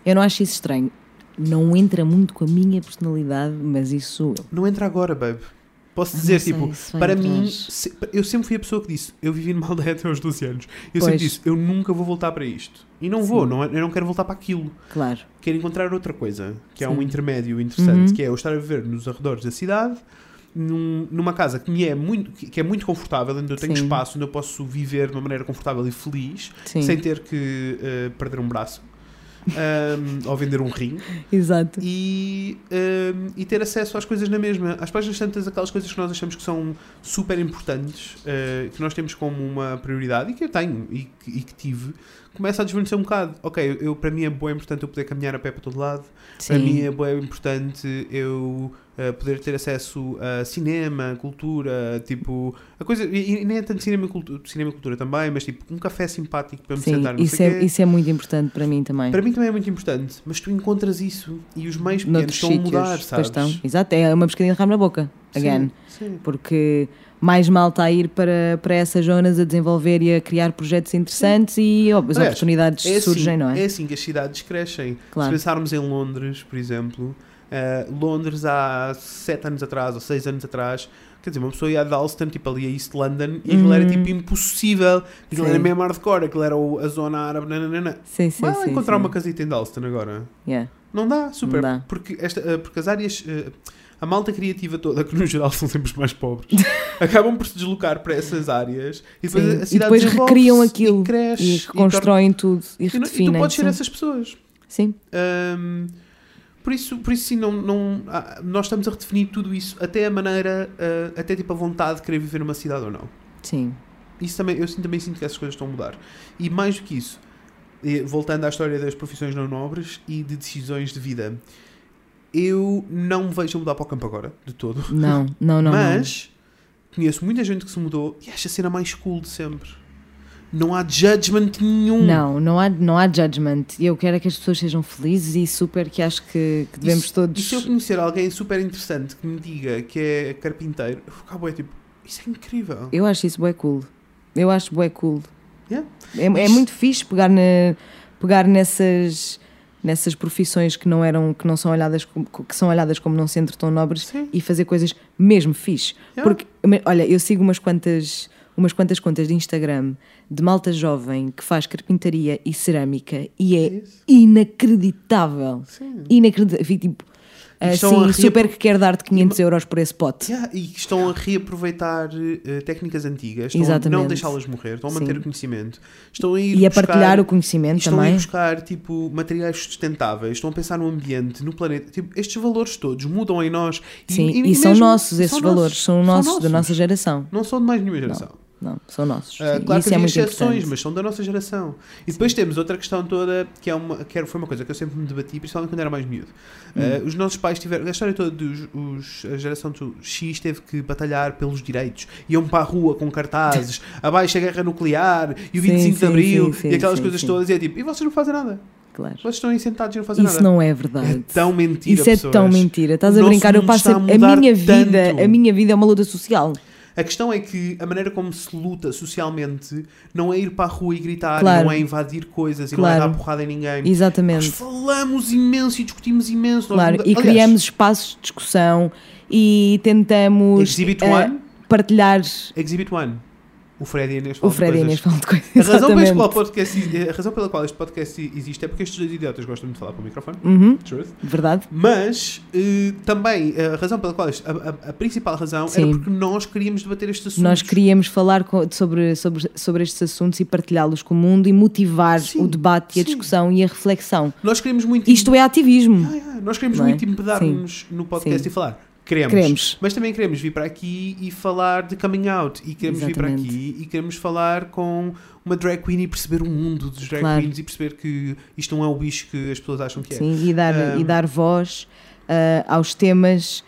Eu não acho isso estranho. Não entra muito com a minha personalidade, mas isso. Não entra agora, babe. Posso Ah, dizer, sei tipo, para mim, se- eu sempre fui a pessoa que disse: eu vivi numa aldeia até aos 12 anos. Eu Pois. sempre disse: eu nunca vou voltar para isto. E não vou, Sim. não, é- eu não quero voltar para aquilo. Claro. Quero encontrar outra coisa, que é Sim. um intermédio interessante, Uhum. que é eu estar a viver nos arredores da cidade, num- numa casa que me é muito, que é muito confortável, onde eu tenho Sim. espaço, onde eu posso viver de uma maneira confortável e feliz, sem ter que eh, perder um braço. Ou vender um rim Exato. e, ahm, e ter acesso às coisas na mesma. Às páginas tantas, aquelas coisas que nós achamos que são super importantes, eh, que nós temos como uma prioridade e que eu tenho e que, e que tive, começa a desvanecer um bocado. Ok, eu, para mim é bem importante eu poder caminhar a pé para todo lado. Para mim é bem importante eu eh, poder ter acesso a cinema, cultura, tipo, a coisa, e, e nem é tanto cinema e cultura, cinema cultura também, mas tipo, um café simpático para me Sim, sentar, isso é, quê. isso é muito importante para mim também. Para mim também é muito importante, mas tu encontras isso e os meios pequenos Noutros estão a mudar, sabes? estão. Exato, é uma pescadinha de ramo na boca. Again. Sim, sim. Porque mais mal está a ir para, para essas zonas a desenvolver e a criar projetos interessantes e ó, as Aliás, oportunidades É assim, surgem, não é? é assim que as cidades crescem. Claro. Se pensarmos em Londres, por exemplo, eh, Londres há sete anos atrás ou seis anos atrás, quer dizer, uma pessoa ia a Dalston, tipo ali a East London, e aquilo era Uhum. tipo impossível. Aquilo Sim. era mesmo hardcore, aquilo era a zona árabe. Nananana. Sim, sim, Vai sim. encontrar sim. uma casita em Dalston agora. Yeah. Não dá, super. Não dá. Porque, esta, eh, porque as áreas. A malta criativa toda, que no geral são sempre os mais pobres, acabam por se deslocar para essas áreas e depois Sim, a e cidade depois desenvolve-se recriam aquilo e cresce E e constroem tudo e e, não- e tu podes ser essas pessoas. Sim, Ahm, por isso, por isso sim, não, não, ah, nós estamos a redefinir tudo isso, até a maneira, ah, até tipo a vontade de querer viver numa cidade ou não. sim. Isso também, eu também sinto que essas coisas estão a mudar. E mais do que isso, eh, voltando à história das profissões não nobres e de decisões de vida, eu não me vejo a mudar para o campo agora, de todo. Não, não, não. Mas conheço muita gente que se mudou e acha a cena mais cool de sempre. Não há judgment nenhum. não. Não, não há, não há judgment. Eu quero é que as pessoas sejam felizes e super que acho que, que devemos se- todos. E se eu conhecer alguém super interessante que me diga que é carpinteiro, eu fico, é tipo, isso é incrível. Eu acho isso bué cool. Eu acho bué cool. Yeah. É, é Isto- muito fixe pegar, na, pegar nessas, nessas profissões que não eram, que não são olhadas como, que são olhadas como não sendo tão nobres Sim. e fazer coisas mesmo fixe. Yeah. Porque, olha, eu sigo umas quantas, umas quantas contas de Instagram de malta jovem que faz carpintaria e cerâmica e é Isso. inacreditável. Sim. Inacreditável. Fico, tipo, assim, super que quer dar-te 500 euros por esse pote. Yeah, e que estão a reaproveitar eh, técnicas antigas, estão a Exatamente. não deixá-las morrer, estão a manter Sim. o conhecimento, estão a ir E a buscar, partilhar o conhecimento estão a ir também. buscar tipo, materiais sustentáveis, estão a pensar no ambiente, no planeta. Tipo, estes valores todos mudam em nós. Sim, e, são mesmo- nossos e esses são valores, são nossos, da nossa geração. Não são de mais nenhuma geração. Não, são nossos. Sim. claro Isso que é exceções, mas são da nossa geração. E depois temos outra questão toda que, é uma, que foi uma coisa que eu sempre me debati, principalmente quando era mais miúdo. Hum. Ah, os nossos pais tiveram. A história toda dos. Os, a geração do X teve que batalhar pelos direitos. Iam para a rua com cartazes, abaixo a guerra nuclear e o Sim, 25 de sim, Abril sim, sim, e aquelas coisas todas. E é tipo, e vocês não fazem nada. Claro. Vocês estão aí sentados e não fazem Isso nada. não é É verdade. tão mentira. Isso é pessoas. tão mentira. Estás O a brincar, eu passo a, a minha vida, tanto. a minha vida é uma luta social. A questão é que a maneira como se luta socialmente não é ir para a rua e gritar, Claro. não é invadir coisas e não é Claro. dar porrada em ninguém. Nós Exatamente. falamos imenso e discutimos imenso. Nós Claro. E Aliás, criamos espaços de discussão e tentamos Exhibit eh, One, partilhar Exhibit One. O Fred e Inês o falam de Fred e a coisas. Inês de coisas. A razão, pela qual podcast, a razão pela qual este podcast existe é porque estes dois idiotas gostam de falar para o microfone. Uhum, Truth. verdade. Mas eh, também a razão pela qual a, a- a principal razão Sim. era porque nós queríamos debater estes assuntos. Nós queríamos falar sobre, sobre, sobre estes assuntos e partilhá-los com o mundo e motivar Sim, o debate e a sim. discussão e a reflexão. Nós queríamos muito Isto é ativismo. Ah, yeah, Nós queremos é? muito embedar-nos no podcast e falar. Queremos. Queremos. Mas também queremos vir para aqui e falar de coming out. E queremos vir para Exatamente. aqui e queremos falar com uma drag queen e perceber o mundo dos drag Claro. queens e perceber que isto não é o bicho que as pessoas acham que é. Sim, e dar, Um, e dar voz ah, aos temas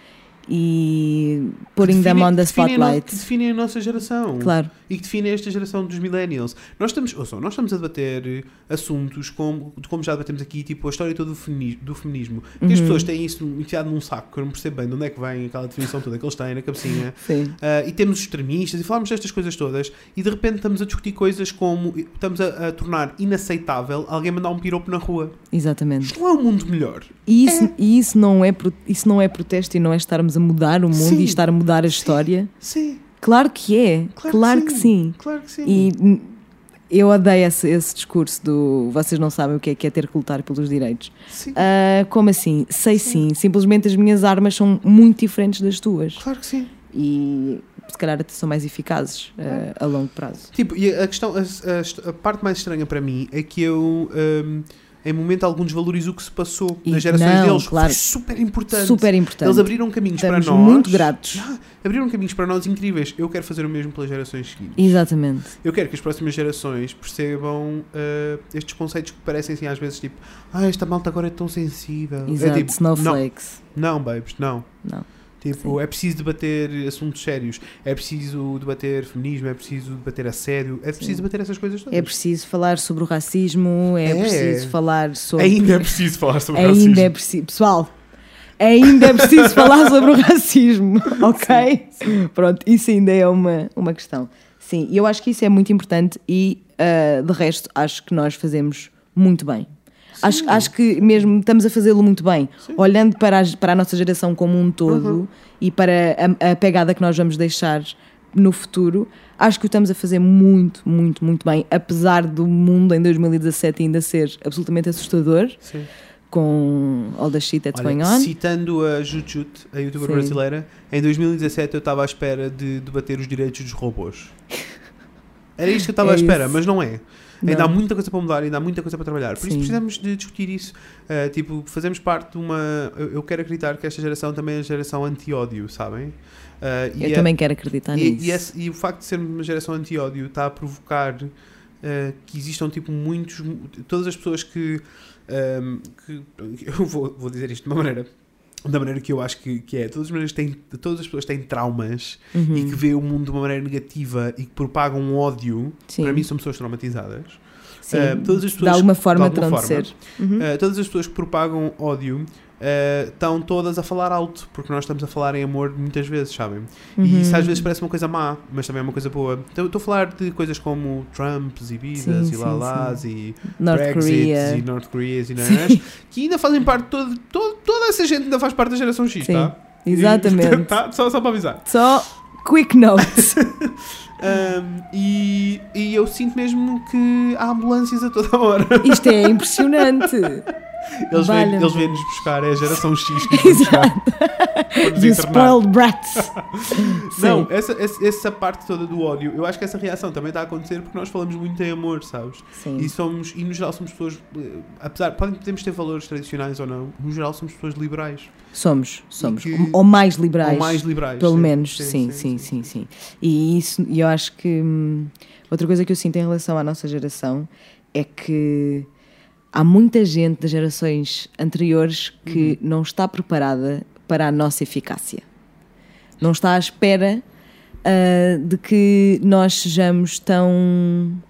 e putting Que them on the spotlight. Que definem a nossa geração. Claro, E que definem esta geração dos millennials. Nós estamos, ouçam, nós estamos a debater eh, assuntos como, de como já debatemos aqui, tipo a história toda do feminismo. Do feminismo. As Uhum. pessoas têm isso enfiado num saco, que eu não percebo bem de onde é que vem aquela definição toda que eles têm na cabecinha. sim. Ah, e temos os extremistas e falamos destas coisas todas e de repente estamos a discutir coisas como estamos a, a tornar inaceitável alguém mandar um piropo na rua. Exatamente. Isto não é um mundo melhor. E isso, e isso, não é, isso não é protesto e não é estarmos a mudar o mundo Sim. e estar a mudar a história. Sim, Claro que é, Claro claro, que que, sim. sim. claro que sim. E eu odeio esse, esse discurso do vocês não sabem o que é que é ter que lutar pelos direitos. Sim, Ah, como assim? Sei sim. Simplesmente as minhas armas são muito diferentes das tuas. claro que sim. E se calhar até são mais eficazes ah, a longo prazo. Tipo, e a questão, a, a- a parte mais estranha para mim é que eu, hum, em momento algum, desvalorizo o que se passou E nas gerações não, deles. claro. Foi super importante. Super importante. Eles abriram caminhos Estamos para nós. muito gratos. Ah, abriram caminhos para nós incríveis. Eu quero fazer o mesmo pelas gerações seguintes. Exatamente. Eu quero que as próximas gerações percebam ah, estes conceitos que parecem assim às vezes tipo, ah, esta malta agora é tão sensível. Exato. É tipo, Snowflakes. não, não, babes, não. Não. Tipo, é preciso debater assuntos sérios, é preciso debater feminismo, é preciso debater assédio, é preciso Sim. debater essas coisas todas. É preciso falar sobre o racismo, é, É. preciso falar sobre. Ainda é preciso falar sobre Ainda racismo. é preciso. Pessoal, ainda é preciso falar sobre o racismo, ok? Pronto, isso ainda é uma, uma questão. Sim, e eu acho que isso é muito importante e, ah, de resto, acho que nós fazemos muito bem. Acho, acho que mesmo estamos a fazê-lo muito bem, olhando para a, para a nossa geração como um todo Uhum. e para a, a pegada que nós vamos deixar no futuro, acho que o estamos a fazer muito, muito, muito bem, apesar do mundo em 2017 ainda ser absolutamente assustador Sim. com all the shit that's Olha, going on. citando a Jutjut, a youtuber Sim. brasileira, em 2017 eu estava à espera de debater os direitos dos robôs. Era isto que eu estava É à espera, isso. mas não é. Ainda há Não. muita coisa para mudar, ainda há muita coisa para trabalhar. Por isso Sim. precisamos de discutir isso. Uh, tipo, fazemos parte de uma. Eu eu quero acreditar que esta geração também é a geração anti-ódio, sabem? Uh, Eu é- também quero acreditar e, nisso. e, esse- e o facto de sermos uma geração anti-ódio está a provocar uh, que existam tipo muitos. Todas as pessoas que. um, que eu vou, vou dizer isto de uma maneira. Da maneira que eu acho que, que é. Todas as, maneiras têm, todas as pessoas têm traumas Uhum. e que vê o mundo de uma maneira negativa e que propagam um ódio. Sim. Para mim são pessoas traumatizadas. Sim. uh, todas as de pessoas- alguma forma de alguma terão de forma. ser. Uhum. Uh, todas as pessoas que propagam ódio uh, estão todas a falar alto, porque nós estamos a falar em amor muitas vezes, sabem? E isso Uhum. às vezes parece uma coisa má, mas também é uma coisa boa. Então, estou a falar de coisas como Trumps e vidas Sim, e sim, lalás e North Brexits Korea. e North Koreas e nanás, que ainda fazem parte de todo, todo- toda essa gente ainda faz parte da geração X, Sim, tá? Exatamente. tá? Só, só para avisar. Só quick notes. Um, e, e eu sinto mesmo que há ambulâncias a toda hora. Isto é impressionante. Eles vêm- eles vêm-nos buscar, é a geração X que nos vem buscar. nos internar. spoiled brats. Não, Sim. essa, essa, essa parte toda do ódio, eu acho que essa reação também está a acontecer porque nós falamos muito em amor, sabes? Sim. E somos, e no geral somos pessoas, eh, apesar, podem, podemos ter valores tradicionais ou não, no geral somos pessoas liberais. Somos, somos. que- Ou mais liberais. Ou mais liberais. Pelo sim. menos, sim sim sim, sim, E isso, e eu acho que hum, outra coisa que eu sinto em relação à nossa geração é que há muita gente das gerações anteriores que Uhum. não está preparada para a nossa eficácia. Não está à espera ah, de que nós sejamos tão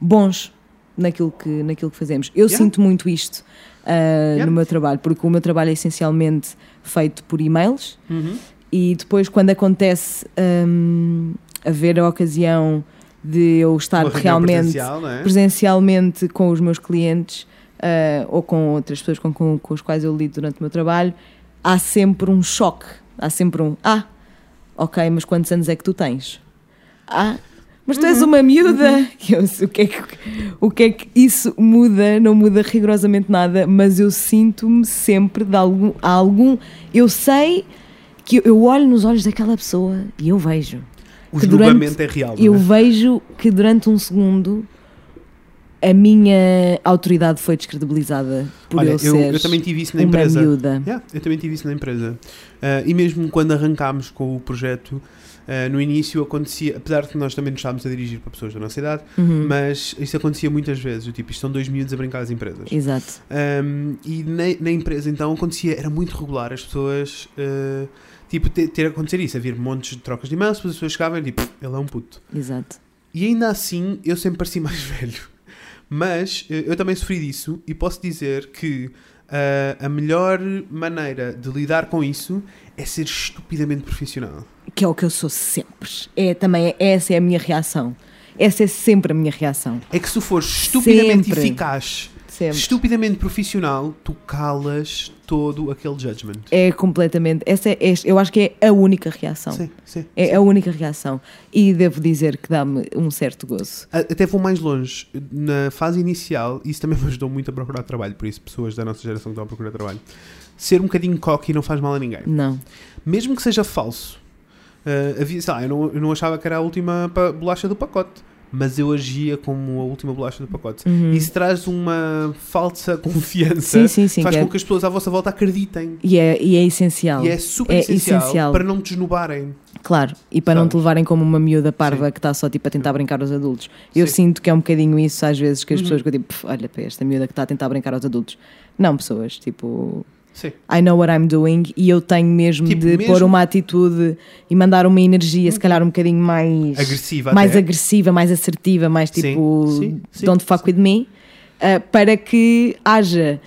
bons naquilo que, naquilo que fazemos. Eu Yeah. sinto muito isto ah, Yeah. no meu trabalho, porque o meu trabalho é essencialmente feito por e-mails Uhum. e depois quando acontece hum, haver a ocasião de eu estar realmente é? presencialmente com os meus clientes ah, ou com outras pessoas com, com, com as quais eu lido durante o meu trabalho, há sempre um choque. Há sempre um Ah, ok, mas quantos anos é que tu tens? Ah, mas tu Uhum. és uma miúda. Eu, sei, o, que é que, o que é que isso muda? Não muda rigorosamente nada, mas eu sinto-me sempre de algum, algum. Eu sei que eu, eu olho nos olhos daquela pessoa e eu vejo. O que durante- julgamento é real. não Eu é? vejo que durante um segundo a minha autoridade foi descredibilizada por Olha, eu ser eu também tive isso na empresa. Yeah, eu também tive isso na empresa. Ah, e mesmo quando arrancámos com o projeto, Uh, no início acontecia, apesar de nós também nos estávamos a dirigir para pessoas da nossa idade, Uhum. mas isso acontecia muitas vezes. o Tipo, isto são dois miúdos a brincar às empresas. Exato. Um, e na, na empresa então acontecia, era muito regular as pessoas, uh, tipo, ter, ter acontecer isso, havia montes de trocas de e-mails, depois as pessoas chegavam e tipo, ele é um puto. Exato. E ainda assim eu sempre pareci mais velho. Mas eh, eu também sofri disso e posso dizer que ah, a melhor maneira de lidar com isso é ser estupidamente profissional. Que é o que eu sou sempre. É também, essa é a minha reação. Essa é sempre a minha reação. É que se fores estupidamente Sempre. eficaz, Sempre. estupidamente profissional, tu calas todo aquele judgment. É completamente. Essa é, é- eu acho que é a única reação. Sim, sim. É a única reação. E devo dizer que dá-me um certo gozo. Até vou mais longe. Na fase inicial, isso também me ajudou muito a procurar trabalho, por isso, pessoas da nossa geração que estão a procurar trabalho. Ser um bocadinho cocky não faz mal a ninguém. Não. Mesmo que seja falso. Uh, havia, sei lá, eu não, eu não achava que era a última bolacha do pacote, mas eu agia como a última bolacha do pacote. Uhum. Isso traz uma falsa confiança, Sim, sim, sim. faz que é- com que as pessoas à vossa volta acreditem. e, é, e é essencial. E é super É essencial, essencial. para não te desnubarem. Claro. E para não Sabes? te levarem como uma miúda parva Sim. que está só tipo a tentar brincar aos adultos. Eu Sim. sinto que é um bocadinho isso às vezes que as Uhum. pessoas que eu tipo, "Pff, olha para esta miúda que está a tentar brincar aos adultos. Não, pessoas, tipo, Sim. I know what I'm doing e eu tenho mesmo Tipo, de mesmo- pôr uma atitude e mandar uma energia, se calhar um bocadinho mais Agressiva mais até. agressiva, mais assertiva, mais Sim, tipo sim, sim, don't fuck with me, uh, para que haja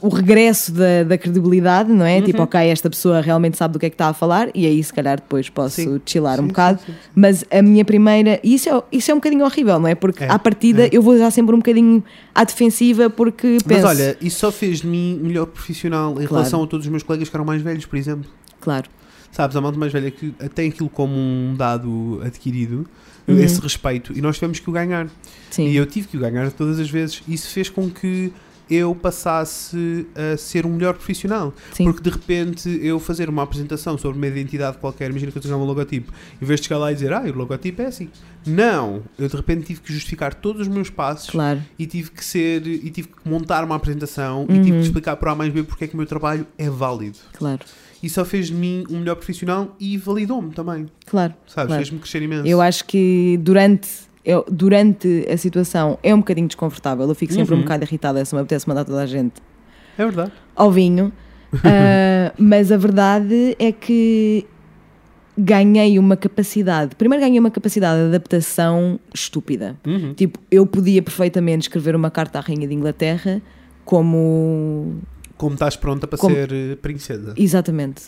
o regresso da, da credibilidade, não é? Uhum. Tipo, ok, esta pessoa realmente sabe do que é que está a falar e aí se calhar depois posso Sim, chilar um sim, bocado. sim. Mas a minha primeira. E isso é, isso é um bocadinho horrível, não é? Porque É, à partida é. eu vou já sempre um bocadinho à defensiva porque Mas penso. olha, isso só fez de mim melhor profissional em Claro. relação a todos os meus colegas que eram mais velhos, por exemplo. Claro. Sabes, a malta mais velha que tem aquilo como um dado adquirido, Uhum. esse respeito, e nós tivemos que o ganhar. Sim. E eu tive que o ganhar todas as vezes. Isso fez com que eu passasse a ser um melhor profissional. Sim. Porque de repente eu fazer uma apresentação sobre uma identidade qualquer, imagina que eu tenho um logotipo, em vez de chegar lá e dizer, ah, o logotipo é assim. Não! Eu de repente tive que justificar todos os meus passos Claro. e tive que ser, e tive que montar uma apresentação e Uhum. tive que explicar por A mais B porque é que o meu trabalho é válido. Claro. E só fez de mim um melhor profissional e validou-me também. Claro. Sabes? Claro. Fez-me crescer imenso. Eu acho que durante, eu, durante a situação é um bocadinho desconfortável. Eu fico sempre Uhum. um bocado irritada se me apetece mandar toda a gente É verdade. ao vinho. Ah, mas a verdade é que ganhei uma capacidade. Primeiro ganhei uma capacidade de adaptação estúpida. Uhum. Tipo, eu podia perfeitamente escrever uma carta à Rainha de Inglaterra como. Como estás pronta para Como- ser eh, princesa. Exatamente.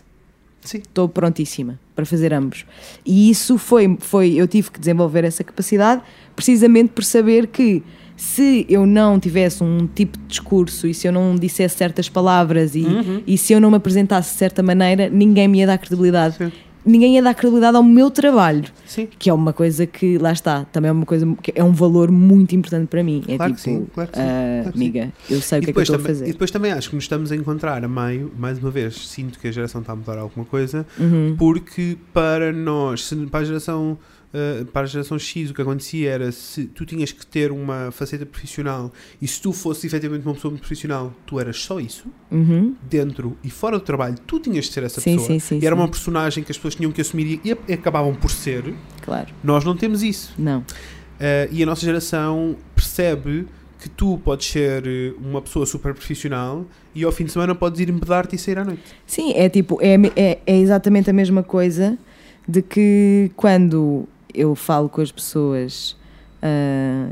Estou prontíssima para fazer ambos. E isso foi, foi, eu tive que desenvolver essa capacidade precisamente por saber que se eu não tivesse um tipo de discurso e se eu não dissesse certas palavras e, Uhum. e se eu não me apresentasse de certa maneira, ninguém me ia dar credibilidade. Sim. Ninguém ia dar credibilidade ao meu trabalho, Sim. que é uma coisa que, lá está, também é uma coisa que é um valor muito importante para mim. É Claro que tipo, sim, claro que sim, ah, claro que sim. amiga, eu sei o E que é que eu estou a também, e fazer. depois também acho que nos estamos a encontrar a meio, mais uma vez, sinto que a geração está a mudar alguma coisa, Uhum. porque para nós, se para a geração uh, para a geração X o que acontecia era se tu tinhas que ter uma faceta profissional e se tu fosses efetivamente uma pessoa muito profissional, tu eras só isso, Uhum. dentro e fora do trabalho, tu tinhas de ser essa Sim, pessoa. sim, sim, e era uma personagem que as pessoas tinham que assumir e, e acabavam por ser. Claro, Nós não temos isso. não. Uh, e a nossa geração percebe que tu podes ser uh, uma pessoa super profissional e ao fim de semana podes ir embedar-te e sair à noite. Sim, é tipo, é, é, é exatamente a mesma coisa de que quando eu falo com as pessoas ah,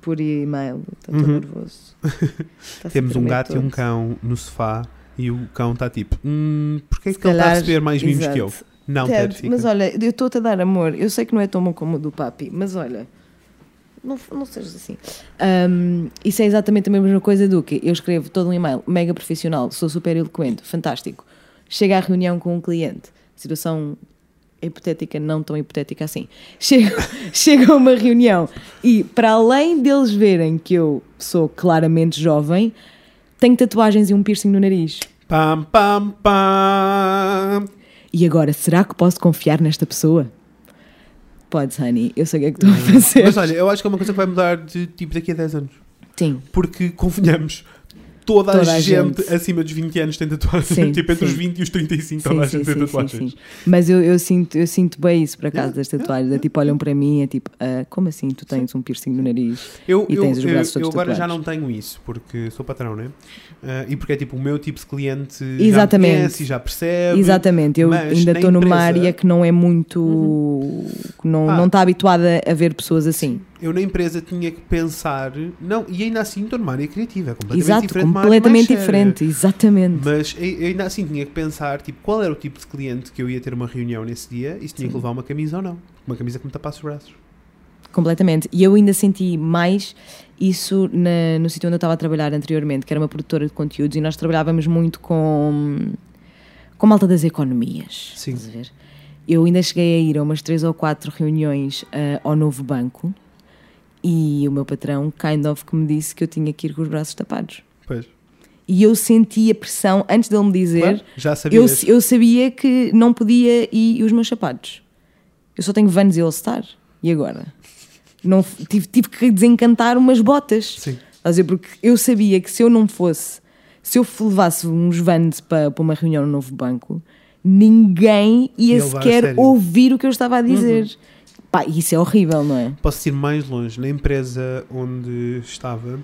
por e-mail, estou Uhum. nervoso. Temos um gato e um cão no sofá e o cão está tipo, hum, porquê é que ele está a calhar- receber mais mimos exato. que eu? Não, Ted, mas olha, eu estou-te a dar amor. Eu sei que não é tão bom como o do papi, mas olha, não, não sejas assim. Ahm, isso é exatamente a mesma coisa do que eu escrevo todo um e-mail mega profissional, sou super eloquente, fantástico. Chega à reunião com um cliente, situação hipotética, não tão hipotética assim. Chego, chego a uma reunião e, para além deles verem que eu sou claramente jovem, tenho tatuagens e um piercing no nariz. Pam, pam, pam. E agora, será que posso confiar nesta pessoa? Podes, honey. Eu sei o que é que estou a fazer. Mas olha, eu acho que é uma coisa que vai mudar de tipo daqui a 10 anos. Sim, Porque, convenhamos, toda, Toda a, gente, gente. acima dos 20 anos tem tatuagens. Sim, tipo, entre os sim. 20 e os 35, toda a gente tem tatuagens. Mas eu, eu, sinto, eu sinto bem isso, por acaso, Yeah, das tatuagens. É tipo, olham para mim e é tipo, ah, como assim tu tens um piercing no nariz? Eu, E eu, tens os eu, braços eu todos agora já tatuados. não tenho isso, porque sou patrão, né? Ah, e porque é tipo o meu tipo de cliente Exatamente. já conhece e já percebe. Exatamente, eu ainda estou numa empresa- área que não é muito. que não Ah. não está habituada a ver pessoas assim. Eu na empresa tinha que pensar, não, e ainda assim estou numa área criativa, é completamente Exato, diferente. completamente diferente, exatamente. Mas eu ainda assim tinha que pensar tipo, qual era o tipo de cliente que eu ia ter uma reunião nesse dia e se tinha Sim. que levar uma camisa ou não. Uma camisa que me tapasse os braços. Completamente. E eu ainda senti mais isso na- no sítio onde eu estava a trabalhar anteriormente, que era uma produtora de conteúdos, e nós trabalhávamos muito com, com malta das economias. Sim. Eu ainda cheguei a ir a umas três ou quatro reuniões ah, ao novo banco e o meu patrão, kind of, que me disse que eu tinha que ir com os braços tapados. Pois. E eu senti a pressão, antes dele me dizer, Claro, já eu, sabias. eu sabia que não podia ir os meus sapatos. Eu só tenho Vans e All-Star. E agora? Não, tive, tive que desencantar umas botas. Sim. Estás a dizer? Porque eu sabia que se eu não fosse, se eu levasse uns Vans para, para uma reunião no novo banco, ninguém ia sequer. Uhum. ouvir o que eu estava a dizer. Pá, isso é horrível, não é? Posso ir mais longe. Na empresa onde estava,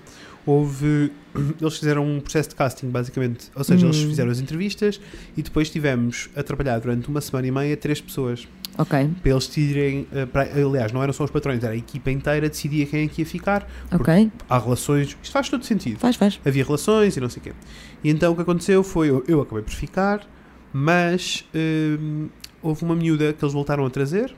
houve. Eles fizeram um processo de casting, basicamente. Ou seja, eles Hum. fizeram as entrevistas e depois tivemos a trabalhar durante uma semana e meia três pessoas. Ok, Para eles decidirem. eh, para- aliás, não eram só os patrões, era a equipa inteira decidia quem é que ia ficar. ok. Há relações. Isto faz todo sentido. Faz, faz. Havia relações e não sei o quê. E então o que aconteceu foi. Eu, eu acabei por ficar, mas hum, houve uma miúda que eles voltaram a trazer.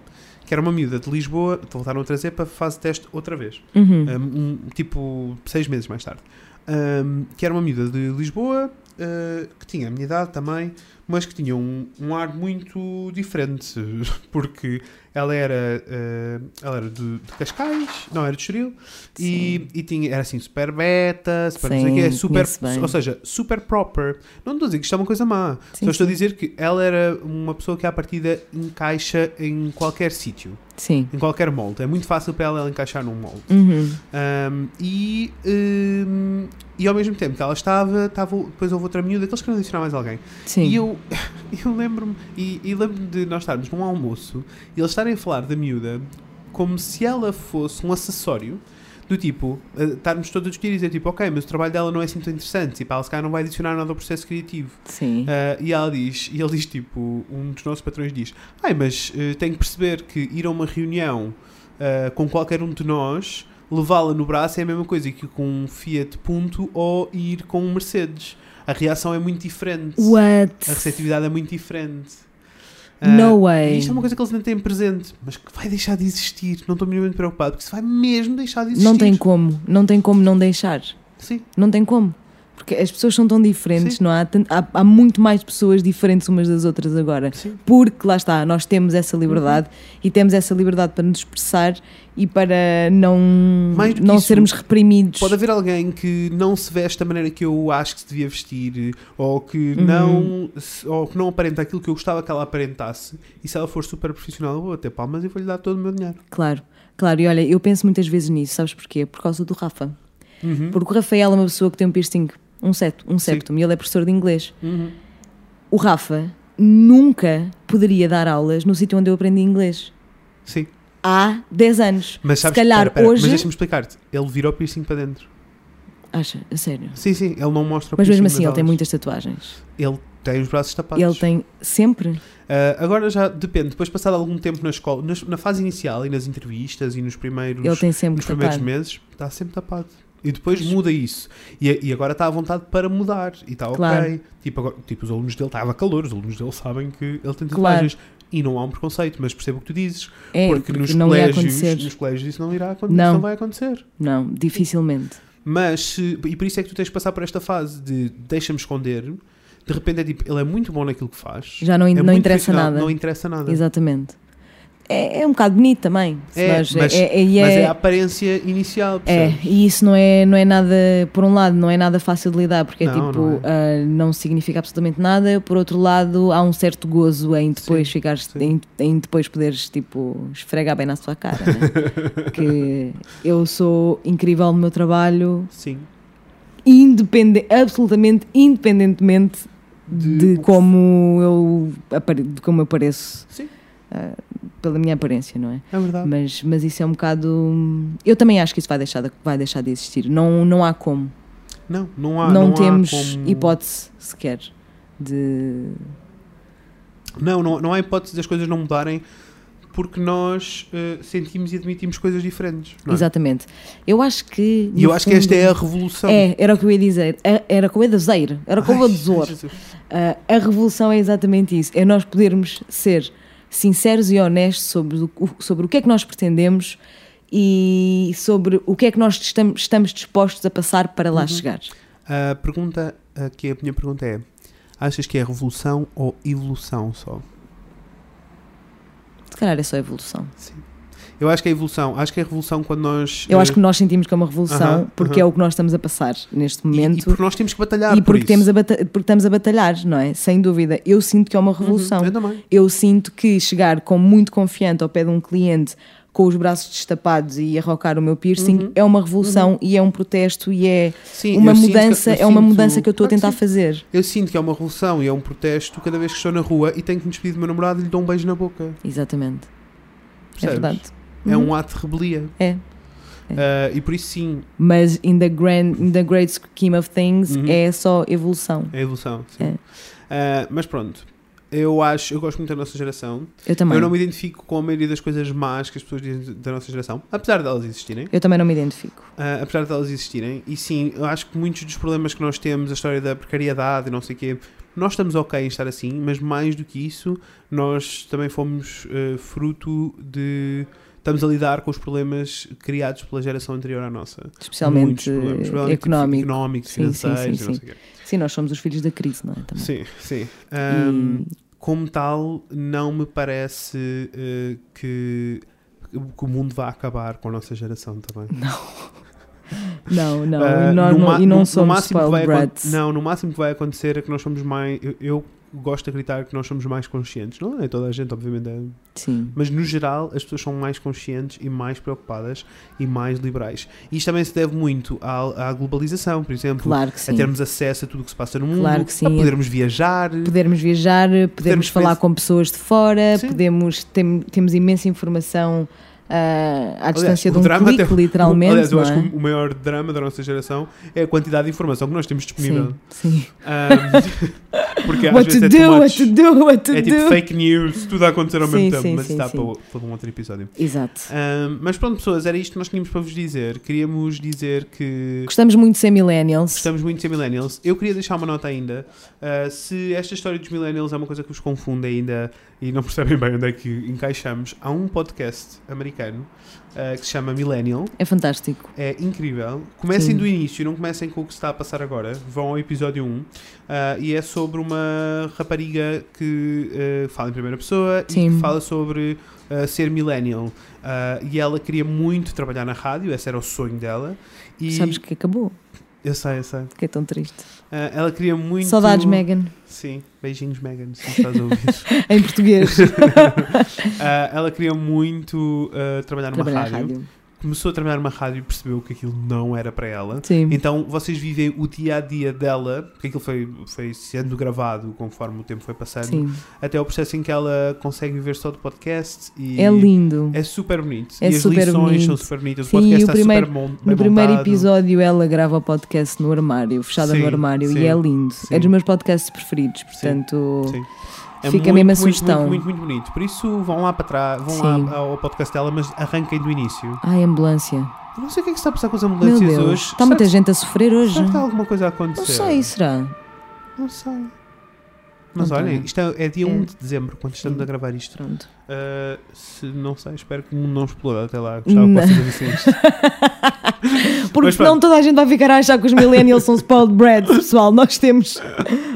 Que era uma miúda de Lisboa, voltaram a trazer para fase de teste outra vez. Uhum. Um, um, tipo seis meses mais tarde. Um, que era uma miúda de Lisboa, uh, que tinha a minha idade também, mas que tinha um, um ar muito diferente, porque ela era, uh, ela era de, de Cascais, não, era de Estoril, e, e tinha, era assim, super beta, super quê, Sim, super, ou seja, super proper. Não estou a dizer que isto é uma coisa má, Sim, só estou a sim. dizer que ela era uma pessoa que à partida encaixa em qualquer sítio, Sim. em qualquer molde. É muito fácil para ela, ela encaixar num molde. Uhum. Um, e, um, e ao mesmo tempo que ela estava, estava depois houve outra miúda que eles queriam adicionar mais alguém. Sim. E eu, eu lembro-me, e, e lembro-me de nós estarmos num almoço e eles estarem a falar da miúda como se ela fosse um acessório. Do tipo, eh, estarmos todos a discutir e dizer tipo, ok, mas o trabalho dela não é assim tão interessante, tipo, ela se calhar não vai adicionar nada ao processo criativo. Sim. Ah, e ela diz, e ele diz tipo, um dos nossos patrões diz, ai, mas eh, tenho que perceber que ir a uma reunião ah, com qualquer um de nós, levá-la no braço é a mesma coisa que com um Fiat Punto ou ir com um Mercedes. A reação é muito diferente. What? A receptividade é muito diferente. Ah, No way. E isto é uma coisa que eles não têm presente, mas que vai deixar de existir. Não estou minimamente preocupado, porque isso vai mesmo deixar de existir. Não tem como, não tem como não deixar. Sim, Não tem como. Porque as pessoas são tão diferentes, Sim. não há, há? Há muito mais pessoas diferentes umas das outras agora. sim. Porque lá está, nós temos essa liberdade Uhum. e temos essa liberdade para nos expressar e para não, não isso, sermos reprimidos. Pode haver alguém que não se veste da maneira que eu acho que se devia vestir, ou que, Uhum. não, ou que não aparenta aquilo que eu gostava que ela aparentasse, e se ela for super profissional, eu vou bater palmas e vou-lhe dar todo o meu dinheiro. Claro, claro. E olha, eu penso muitas vezes nisso, sabes porquê? Por causa do Rafa. Uhum. Porque o Rafael é uma pessoa que tem um piercing, um, set, um septum, e ele é professor de inglês. Uhum. O Rafa nunca poderia dar aulas no sítio onde eu aprendi inglês. Sim. Há 10 anos. Mas sabes, Se calhar espera, espera, hoje. Mas deixa-me explicar-te. Ele virou piercing para dentro. Acha, a sério. Sim, sim, ele não mostra o Mas mesmo assim, ele tem muitas tatuagens. Ele tem os braços tapados. Ele tem sempre. Ah, agora já depende, depois passado algum tempo na escola, nas- na fase inicial e nas entrevistas e nos primeiros, Ele tem sempre nos primeiros meses, está sempre tapado. E depois muda isso. E, e agora está à vontade para mudar. E está Claro. ok. Tipo, agora, tipo, os alunos dele, estava calor, os alunos dele sabem que ele tem Claro. tatuagens. E não há um preconceito, mas percebo o que tu dizes. É, porque, porque nos, colégios, nos colégios isso não irá acontecer. Não. Não vai acontecer. Não, dificilmente. Mas, se- e por isso é que tu tens de passar por esta fase de deixa-me esconder. De repente é tipo, ele é muito bom naquilo que faz. Já não, é não interessa nada. Não interessa nada. Exatamente. É, é um bocado bonito também. É, mas- é, e Mas é, é a aparência inicial, é, e isso não é, não é nada, por um lado, não é nada fácil de lidar, porque é Não, tipo, não ah, não significa absolutamente nada, por outro lado, há um certo gozo em depois Sim, ficares, sim. em, em depois poderes tipo esfregar bem na sua cara, né? que eu sou incrível no meu trabalho, Sim. independe, absolutamente independentemente de, De- como eu de como eu pareço Sim, ah, pela minha aparência, não é? é verdade. Mas, mas isso é um bocado. Eu também acho que isso vai deixar de, vai deixar de existir. Não, não há como. Não, não há. não, não há temos como- hipótese sequer de. Não, não, não há hipótese das coisas não mudarem porque nós eh, sentimos e admitimos coisas diferentes. é? Exatamente. Eu acho que. E eu acho que esta fundo- é a revolução. É, era o que eu ia dizer. É- Era o que eu ia dizer. Era o que eu vou dizer. A revolução é exatamente isso. É nós podermos ser sinceros e honestos sobre o, sobre o que é que nós pretendemos e sobre o que é que nós estamos, estamos dispostos a passar para Uhum. lá chegar. A pergunta, aqui a minha pergunta é: achas que é revolução ou evolução só? Se calhar é só evolução. Sim. Eu acho que é evolução. Acho que é revolução quando nós. Eu eh, acho que nós sentimos que é uma revolução Aham, porque aham. é o que nós estamos a passar neste e, momento. e porque nós temos que batalhar. E por porque, isso. temos a porque estamos a batalhar, não é? Sem dúvida. Eu sinto que é uma revolução. Uhum, eu também. Eu sinto que chegar com muito confiante ao pé de um cliente com os braços destapados e arrocar o meu piercing Uhum. é uma revolução e é um protesto e é Sim, uma que- mudança, eu é uma sinto- mudança que eu estou a tentar fazer. Eu sinto que é uma revolução e é um protesto cada vez que estou na rua e tenho que me despedir do meu namorado e lhe dou um beijo na boca. Exatamente. É Percebes? verdade. É Uhum. um ato de rebelia. É. Ah, e por isso, sim, Mas in the, grand, in the great scheme of things Uhum. é só evolução. é evolução. Sim. É. Ah, mas pronto, eu acho, eu gosto muito da nossa geração. Eu também. Eu não me identifico com a maioria das coisas más que as pessoas dizem da nossa geração, apesar delas existirem. Eu também não me identifico. Ah, apesar delas existirem. E sim, eu acho que muitos dos problemas que nós temos, a história da precariedade e não sei o quê, nós estamos ok em estar assim, mas mais do que isso, nós também fomos eh, fruto de. Estamos a lidar com os problemas criados pela geração anterior à nossa. Especialmente económico. económicos, Sim, sim, sim, financeiros, e não sim. Sim, nós somos os filhos da crise, não é? Também. Sim, sim. E- Ahm, Como tal, não me parece eh, que, que o mundo vá acabar com a nossa geração também. Não, não. Ah, e, nós no não e não no- no somos máximo vai. Não, no máximo que vai acontecer é que nós somos mais. Eu, eu gosto de acreditar que nós somos mais conscientes. Não é toda a gente, obviamente, é- Sim. mas no geral as pessoas são mais conscientes e mais preocupadas e mais liberais. E isto também se deve muito à, à globalização, por exemplo. Claro que A sim. termos acesso a tudo o que se passa no mundo, Claro que sim. a podermos viajar. Podermos viajar, podemos, Podermos falar com pessoas de fora, Sim. podemos, tem- temos imensa informação à distância o de um drama clique, até- literalmente. Aliás, eu não acho é? que o maior drama da nossa geração é a quantidade de informação que nós temos disponível. Sim, sim. Ahm, porque às What vezes é do, what to do, what to É tipo do. fake news, tudo a acontecer ao Sim, mesmo tempo, sim, mas sim. para, para um outro episódio. Exato. Ahm, mas pronto, pessoas, era isto que nós tínhamos para vos dizer. Queríamos dizer que Gostamos muito de ser millennials. gostamos muito de ser millennials. Eu queria deixar uma nota ainda. Ah, se esta história dos millennials é uma coisa que vos confunde ainda e não percebem bem onde é que encaixamos, há um podcast americano ah, que se chama Millennial. É fantástico. É incrível. Comecem Sim. do início, não comecem com o que se está a passar agora. Vão ao episódio 1 ah, e é sobre uma rapariga que fala em primeira pessoa e Sim. que fala sobre ser millennial. E ela queria muito trabalhar na rádio, esse era o sonho dela. E Sabes que acabou. Eu sei, eu sei. Que é tão triste. Ah, ela queria muito. Saudades, Megan. Sim, beijinhos, Megan, se estás a ouvir. Em português. Ah, ela queria muito ah, trabalhar numa Trabalhar rádio. rádio. Começou a trabalhar numa rádio e percebeu que aquilo não era para ela. Sim. Então vocês vivem o dia a dia dela, porque aquilo foi, foi sendo gravado conforme o tempo foi passando, Sim. até o processo em que ela consegue viver só de podcast e É lindo. é super bonito. É e as super lições bonito. são super bonitas. O Sim, podcast o está primeiro- super bom. bem No primeiro montado. episódio ela grava o podcast no armário, fechada Sim, no armário, e é lindo. É dos meus podcasts preferidos, portanto Sim. É fica muito, mesmo a muito, sugestão. Muito, muito, muito bonito. Por isso vão lá para trás, vão Sim. lá ao podcast dela, mas arranquem do início. Ai, ambulância. Eu não sei o que é que está a passar com as Meu ambulâncias Deus. hoje. Está muita Será gente a sofrer que- hoje. Será que está alguma coisa a Não acontecer? sei, será? Não sei. Mas Não olha, tem. isto é, é dia É. 1 de dezembro, quando estamos Sim. a gravar isto. Pronto. Uh, se não sei, espero que o mundo não exploda até lá. Gostava Não. que vocês isto. Porque Mas senão pronto. toda a gente vai ficar a achar que os millennials são spoiled brats, pessoal. Nós temos,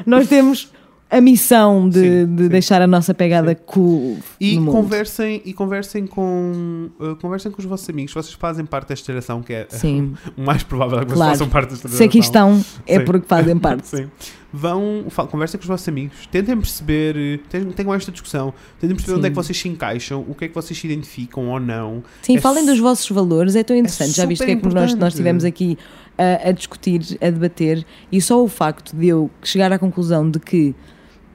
nós temos a missão de, Sim, de sim. deixar a nossa pegada cool E conversem, e conversem com uh, conversem com os vossos amigos. Vocês fazem parte desta geração, que é Sim. o mais provável é que Claro. vocês façam parte desta geração. Se aqui estão, é Sim. porque fazem parte. Sim. vão, fal- conversem com os vossos amigos, tentem perceber, eh, tenham, esta discussão, tentem perceber onde é que Sim. vocês se encaixam, o que é que vocês se identificam ou não. Sim, É falem dos vossos valores, é tão interessante. Já viste que é que nós, nós estivemos aqui a, a discutir, a debater, e só o facto de eu chegar à conclusão de que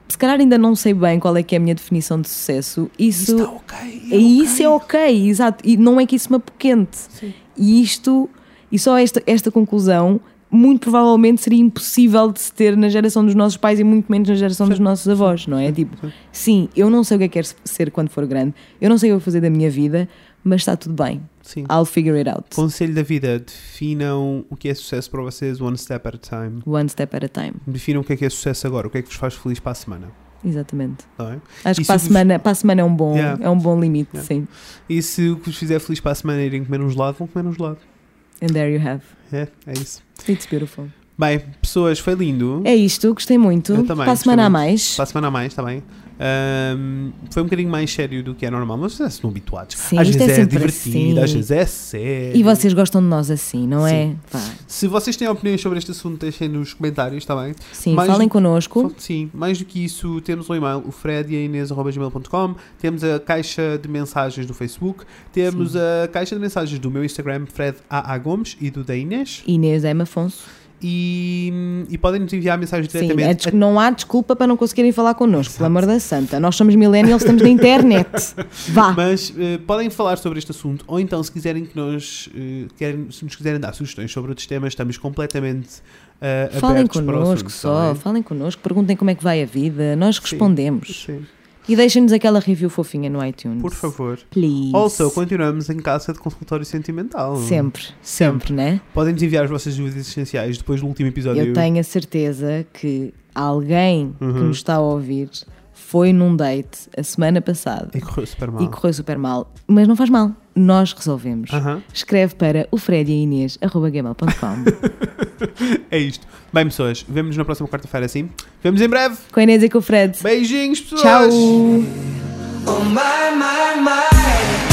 se calhar ainda não sei bem qual é que é a minha definição de sucesso, isso, Isso está ok. é, isso é ok, exato. E não é que isso me apoquente. Sim. E isto, e só esta, esta conclusão, muito provavelmente seria impossível de se ter na geração dos nossos pais e muito menos na geração dos nossos avós, não é? Tipo, sim. sim, eu não sei o que é que quero ser quando for grande, eu não sei o que vou fazer da minha vida, mas está tudo bem. Sim. I'll figure it out. Conselho da vida: definam o que é sucesso para vocês one step at a time. One step at a time. Definam o que é que é sucesso agora, o que é que vos faz feliz para a semana. Exatamente. Tá? Acho E que para a, vos- semana, para a semana é um bom, Yeah. é um bom limite, Yeah. sim. E se o que vos fizer feliz para a semana é irem comer um gelado, vão comer um gelado. And there you have. É, é isso. It's beautiful. Bem, pessoas, foi lindo. É isto, gostei muito. Eu também, para a semana a mais. Para a semana a mais, está bem? Ahm, foi um bocadinho mais sério do que é normal, mas vocês estão habituados. Sim, às é vezes é, sempre divertido, assim. às vezes é sério. E vocês gostam de nós assim, não é? Pá, Se vocês têm opiniões sobre este assunto, deixem nos comentários, está bem? Sim, Mais falem do- connosco. Sim, mais do que isso, temos o e-mail, o fred e a inês.gmail.com, temos a caixa de mensagens do Facebook, temos a caixa de mensagens do meu Instagram, Fred AA Gomes, e do da Inês, Inês M. Afonso. E, e podem nos enviar mensagens Sim, diretamente. é des- não há desculpa para não conseguirem falar connosco, pelo amor da santa. Nós somos millennials, estamos na internet. Vá. Mas eh, podem falar sobre este assunto, ou então, se quiserem que nós eh, querem, se nos quiserem dar sugestões sobre outros temas, estamos completamente eh, Falem abertos para o connosco assunto. só, bem? falem connosco, perguntem como é que vai a vida, nós respondemos. Sim, E deixem-nos aquela review fofinha no iTunes. por favor. Please. Also, continuamos em casa de consultório sentimental. Sempre, sempre, né? Podem nos enviar as vossas dúvidas essenciais depois do último episódio. Eu tenho a certeza que alguém que Uhum. nos está a ouvir foi num date a semana passada E correu super mal. e correu super mal. Mas não faz mal, nós resolvemos. Aham. Escreve para o Fred e a Inês, arroba gmail.com. É isto. Bem, pessoas, vemos na próxima quarta-feira, sim? Vemos em breve. Com a Inês e com o Fred. Beijinhos, pessoas. Tchau! Oh my, my, my.